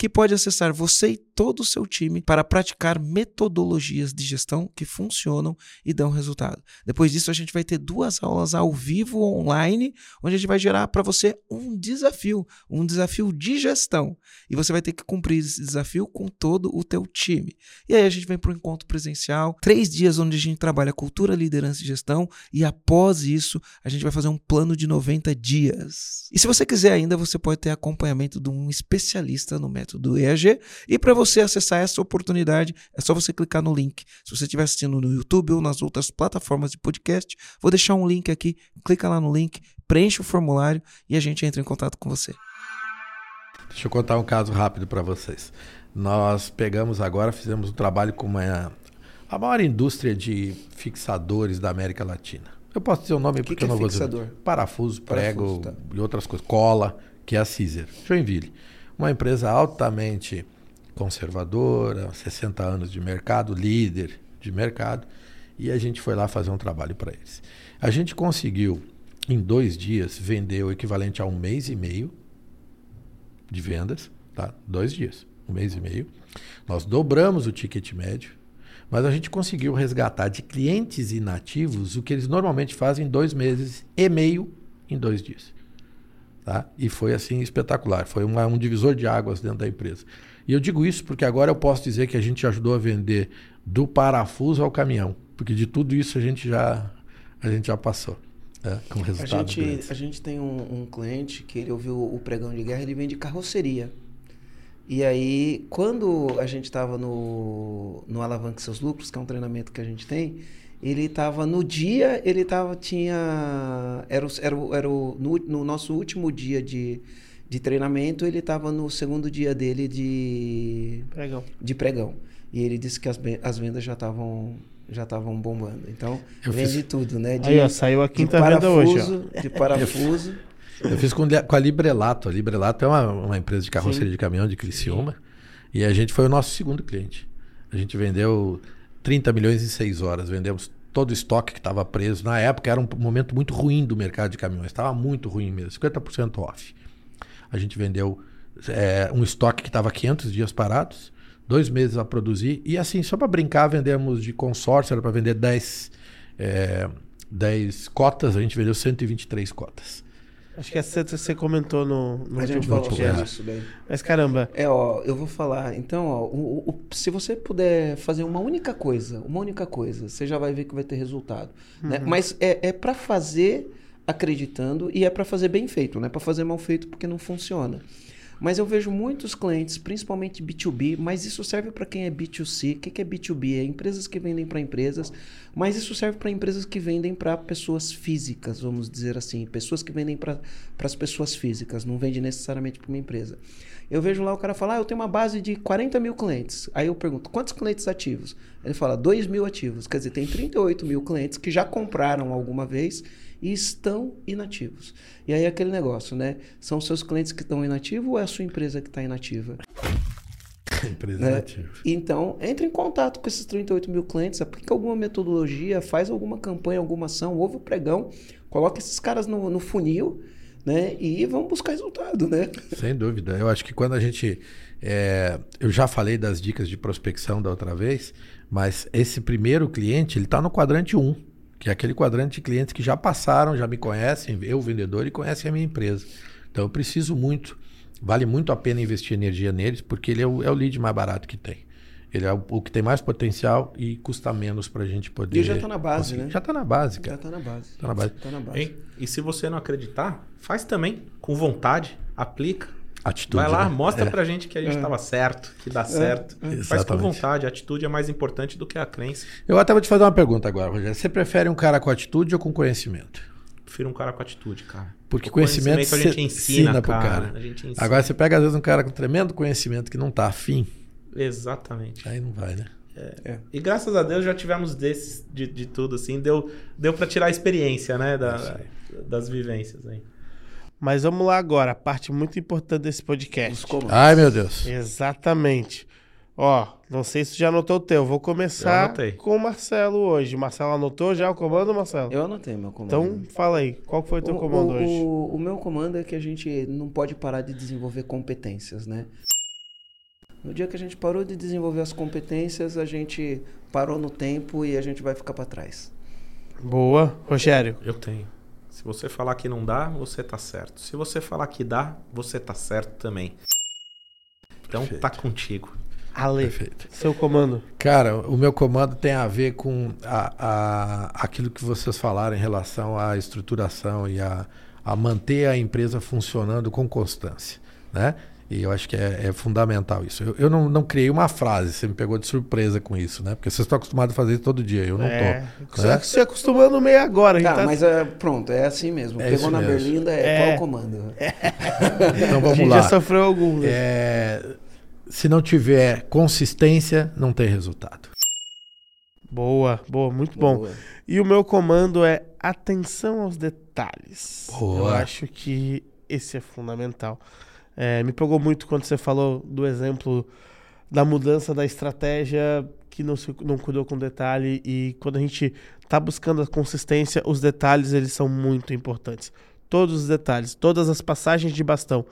que pode acessar você e todo o seu time para praticar metodologias de gestão que funcionam e dão resultado. Depois disso, a gente vai ter duas aulas ao vivo online, onde a gente vai gerar para você um desafio, um desafio de gestão. E você vai ter que cumprir esse desafio com todo o teu time. E aí a gente vem para o encontro presencial, três dias onde a gente trabalha cultura, liderança e gestão, e após isso, a gente vai fazer um plano de 90 dias. E se você quiser ainda, você pode ter acompanhamento de um especialista no método do EAG. E para você acessar essa oportunidade, é só você clicar no link. Se você estiver assistindo no YouTube ou nas outras plataformas de podcast, vou deixar um link aqui. Clica lá no link, preenche o formulário e a gente entra em contato com você. Deixa eu contar um caso rápido para vocês. Nós pegamos agora, fizemos um trabalho com uma, a maior indústria de fixadores da América Latina. Eu posso dizer o nome que porque que eu é não fixador? vou dizer. Parafuso, prego Parafuso, tá. e outras coisas. Cola, que é a Caesar. Joinville. Uma empresa altamente conservadora, 60 anos de mercado, líder de mercado, e a gente foi lá fazer um trabalho para eles. A gente conseguiu, em dois dias, vender o equivalente a um mês e meio de vendas, tá? Dois dias, um mês e meio. Nós dobramos o ticket médio, mas a gente conseguiu resgatar de clientes inativos o que eles normalmente fazem em dois meses e meio em dois dias. Tá? E foi assim espetacular. Foi uma, um divisor de águas dentro da empresa. E eu digo isso porque agora eu posso dizer que a gente ajudou a vender do parafuso ao caminhão, porque de tudo isso a gente já a gente já passou. É, com resultado a gente, a gente tem um, um, cliente que ele ouviu o pregão de guerra, ele vende carroceria. E aí, quando a gente estava no, no Alavanque Seus Lucros, que é um treinamento que a gente tem, ele estava no dia, ele tava, tinha. Era, era, era o, no, no nosso último dia de, de treinamento, ele estava no segundo dia dele de pregão. De pregão. E ele disse que as, as vendas já estavam já estavam bombando. Então, eu vende fiz... tudo, né? De, Aí, ó, saiu a quinta venda hoje. Ó. De parafuso. Eu fiz com, com a Librelato. A Librelato é uma, uma empresa de carroceria Sim. de caminhão de Criciúma. Sim. E a gente foi o nosso segundo cliente. A gente vendeu 30 milhões em 6 horas. Vendemos todo o estoque que estava preso. Na época era um momento muito ruim do mercado de caminhões. Estava muito ruim mesmo. 50% off. A gente vendeu é, um estoque que estava 500 dias parados. Dois meses a produzir. E assim, só para brincar, vendemos de consórcio. Era para vender 10, é, 10 cotas. A gente vendeu 123 cotas. Acho que essa você comentou no, no a gente falou isso daí. Mas caramba. É, ó, eu vou falar. Então, ó, o, o, se você puder fazer uma única coisa, uma única coisa, você já vai ver que vai ter resultado. Né? Uhum. Né? Mas é, é para fazer acreditando e é para fazer bem feito, não é para fazer mal feito porque não funciona. Mas eu vejo muitos clientes, principalmente B2B, mas isso serve para quem é B2C. O que é B2B? É empresas que vendem para empresas, mas isso serve para empresas que vendem para pessoas físicas, vamos dizer assim. Pessoas que vendem para as pessoas físicas, não vende necessariamente para uma empresa. Eu vejo lá o cara falar, ah, eu tenho uma base de 40 mil clientes. Aí eu pergunto, quantos clientes ativos? Ele fala, 2 mil ativos. Quer dizer, tem 38 mil clientes que já compraram alguma vez e estão inativos. E aí aquele negócio, né? São seus clientes que estão inativos ou é a sua empresa que está inativa? Empresa né? inativa. Então, entre em contato com esses 38 mil clientes, aplica alguma metodologia, faz alguma campanha, alguma ação, ouve o pregão, coloca esses caras no, no funil, né? E vamos buscar resultado, né? Sem dúvida. Eu acho que quando a gente. É, eu já falei das dicas de prospecção da outra vez, mas esse primeiro cliente, ele está no quadrante 1, que é aquele quadrante de clientes que já passaram, já me conhecem, eu, vendedor, e conhecem a minha empresa. Então eu preciso muito, vale muito a pena investir energia neles, porque ele é o, é o lead mais barato que tem. Ele é o, o que tem mais potencial e custa menos para a gente poder. E já está na base, conseguir. né? Já está na base, cara. Já está na base. Tá na base. Tá na base. E, e se você não acreditar, faz também, com vontade, aplica. Atitude. Vai lá, né? mostra é. pra gente que a gente estava certo, que dá certo. Faz com Exatamente. vontade. A atitude é mais importante do que a crença. Eu até vou te fazer uma pergunta agora, Rogério. Você prefere um cara com atitude ou com conhecimento? Prefiro um cara com atitude, cara. Porque O conhecimento, a gente ensina, pro cara. cara. A gente ensina. Agora você pega às vezes um cara com tremendo conhecimento que não tá afim, Exatamente. aí não vai, né? E graças a Deus já tivemos desses de, de tudo, assim. Deu, deu para tirar a experiência, né? Da, das vivências aí. Mas vamos lá agora, a parte muito importante desse podcast. Os comandos. Ai, meu Deus. Exatamente. Ó, não sei se tu já anotou o teu. Vou Eu começar anotei. com o Marcelo hoje. Marcelo anotou já o comando, Marcelo? Eu anotei meu comando. Então, fala aí. Qual foi o teu o, comando o, hoje? O, o meu comando é que a gente não pode parar de desenvolver competências, né? No dia que a gente parou de desenvolver as competências, a gente parou no tempo e a gente vai ficar para trás. Boa. Rogério. Eu tenho. Se você falar que não dá, você tá certo. Se você falar que dá, você tá certo também. Então Perfeito. tá contigo. Ale. Perfeito. Seu comando. Cara, o meu comando tem a ver com a, a- aquilo que vocês falaram em relação à estruturação e a, a manter a empresa funcionando com constância, né? E eu acho que é, é fundamental isso. Eu, eu não, não criei uma frase, você me pegou de surpresa com isso, né? Porque vocês estão acostumados a fazer isso todo dia, eu não é, tô. Você né? se acostumando meio agora. a gente Tá, tá- mas é, pronto, é assim mesmo. É Pegou na mesmo. berlinda, é, É. qual o comando? Então a vamos gente lá. já sofreu algum. né? É, se não tiver consistência, não tem resultado. Boa, boa, muito bom. Boa. E o meu comando é atenção aos detalhes. Boa. Eu acho que esse é fundamental. É, me pegou muito quando você falou do exemplo da mudança da estratégia que não, se, não cuidou com detalhe e quando a gente está buscando a consistência, os detalhes eles são muito importantes. Todos os detalhes, todas as passagens de bastão,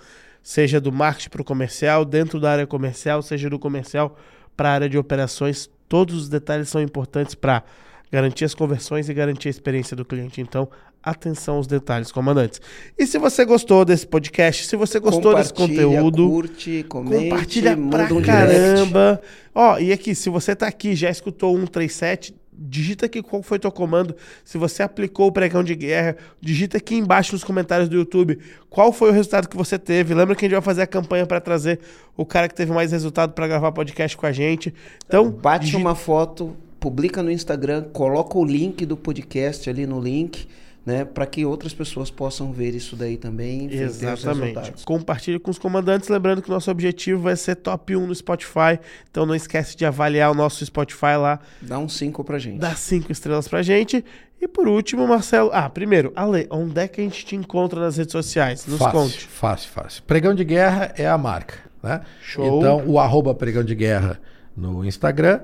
seja do marketing para o comercial, dentro da área comercial, seja do comercial para a área de operações, todos os detalhes são importantes para garantir as conversões e garantir a experiência do cliente. Então, atenção aos detalhes, comandantes. E se você gostou desse podcast, se você gostou desse conteúdo, Curte, comente, compartilha pra um caramba. Ó, e aqui, se você tá aqui, já escutou o 137, digita aqui qual foi teu comando. Se você aplicou o pregão de guerra, digita aqui embaixo nos comentários do YouTube qual foi o resultado que você teve. Lembra que a gente vai fazer a campanha para trazer o cara que teve mais resultado para gravar podcast com a gente. Então, Bate digita- uma foto, publica no Instagram, coloca o link do podcast ali no link, né? Para que outras pessoas possam ver isso daí também. enfim, ter os Exatamente. Compartilhe com os comandantes. Lembrando que o nosso objetivo vai ser top 1 no Spotify. Então não esquece de avaliar o nosso Spotify lá. Dá um 5 pra gente. Dá cinco estrelas pra gente. E por último, Marcelo. Ah, primeiro, Ale, onde é que a gente te encontra nas redes sociais? Nos fácil, conte. fácil, fácil. Pregão de Guerra é a marca, né? Show. Então, o arroba Pregão de Guerra no Instagram.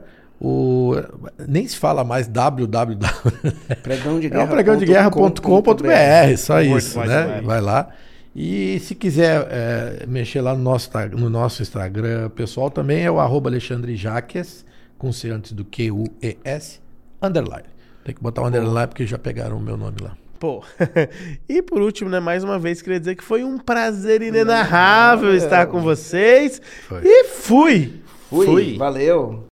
O, nem se fala mais www. Pregão de É o pregão de guerra.com.br, só isso, né? Vai lá. E se quiser é, mexer lá no nosso, no nosso Instagram pessoal também é o arroba Alexandre Jaques, com C antes do Q-U-E-S, underline. Tem que botar o underline porque já pegaram o meu nome lá. Pô. e por último, né, mais uma vez, queria dizer que foi um prazer inenarrável estar com vocês. Foi. E fui! Fui, Fui. valeu.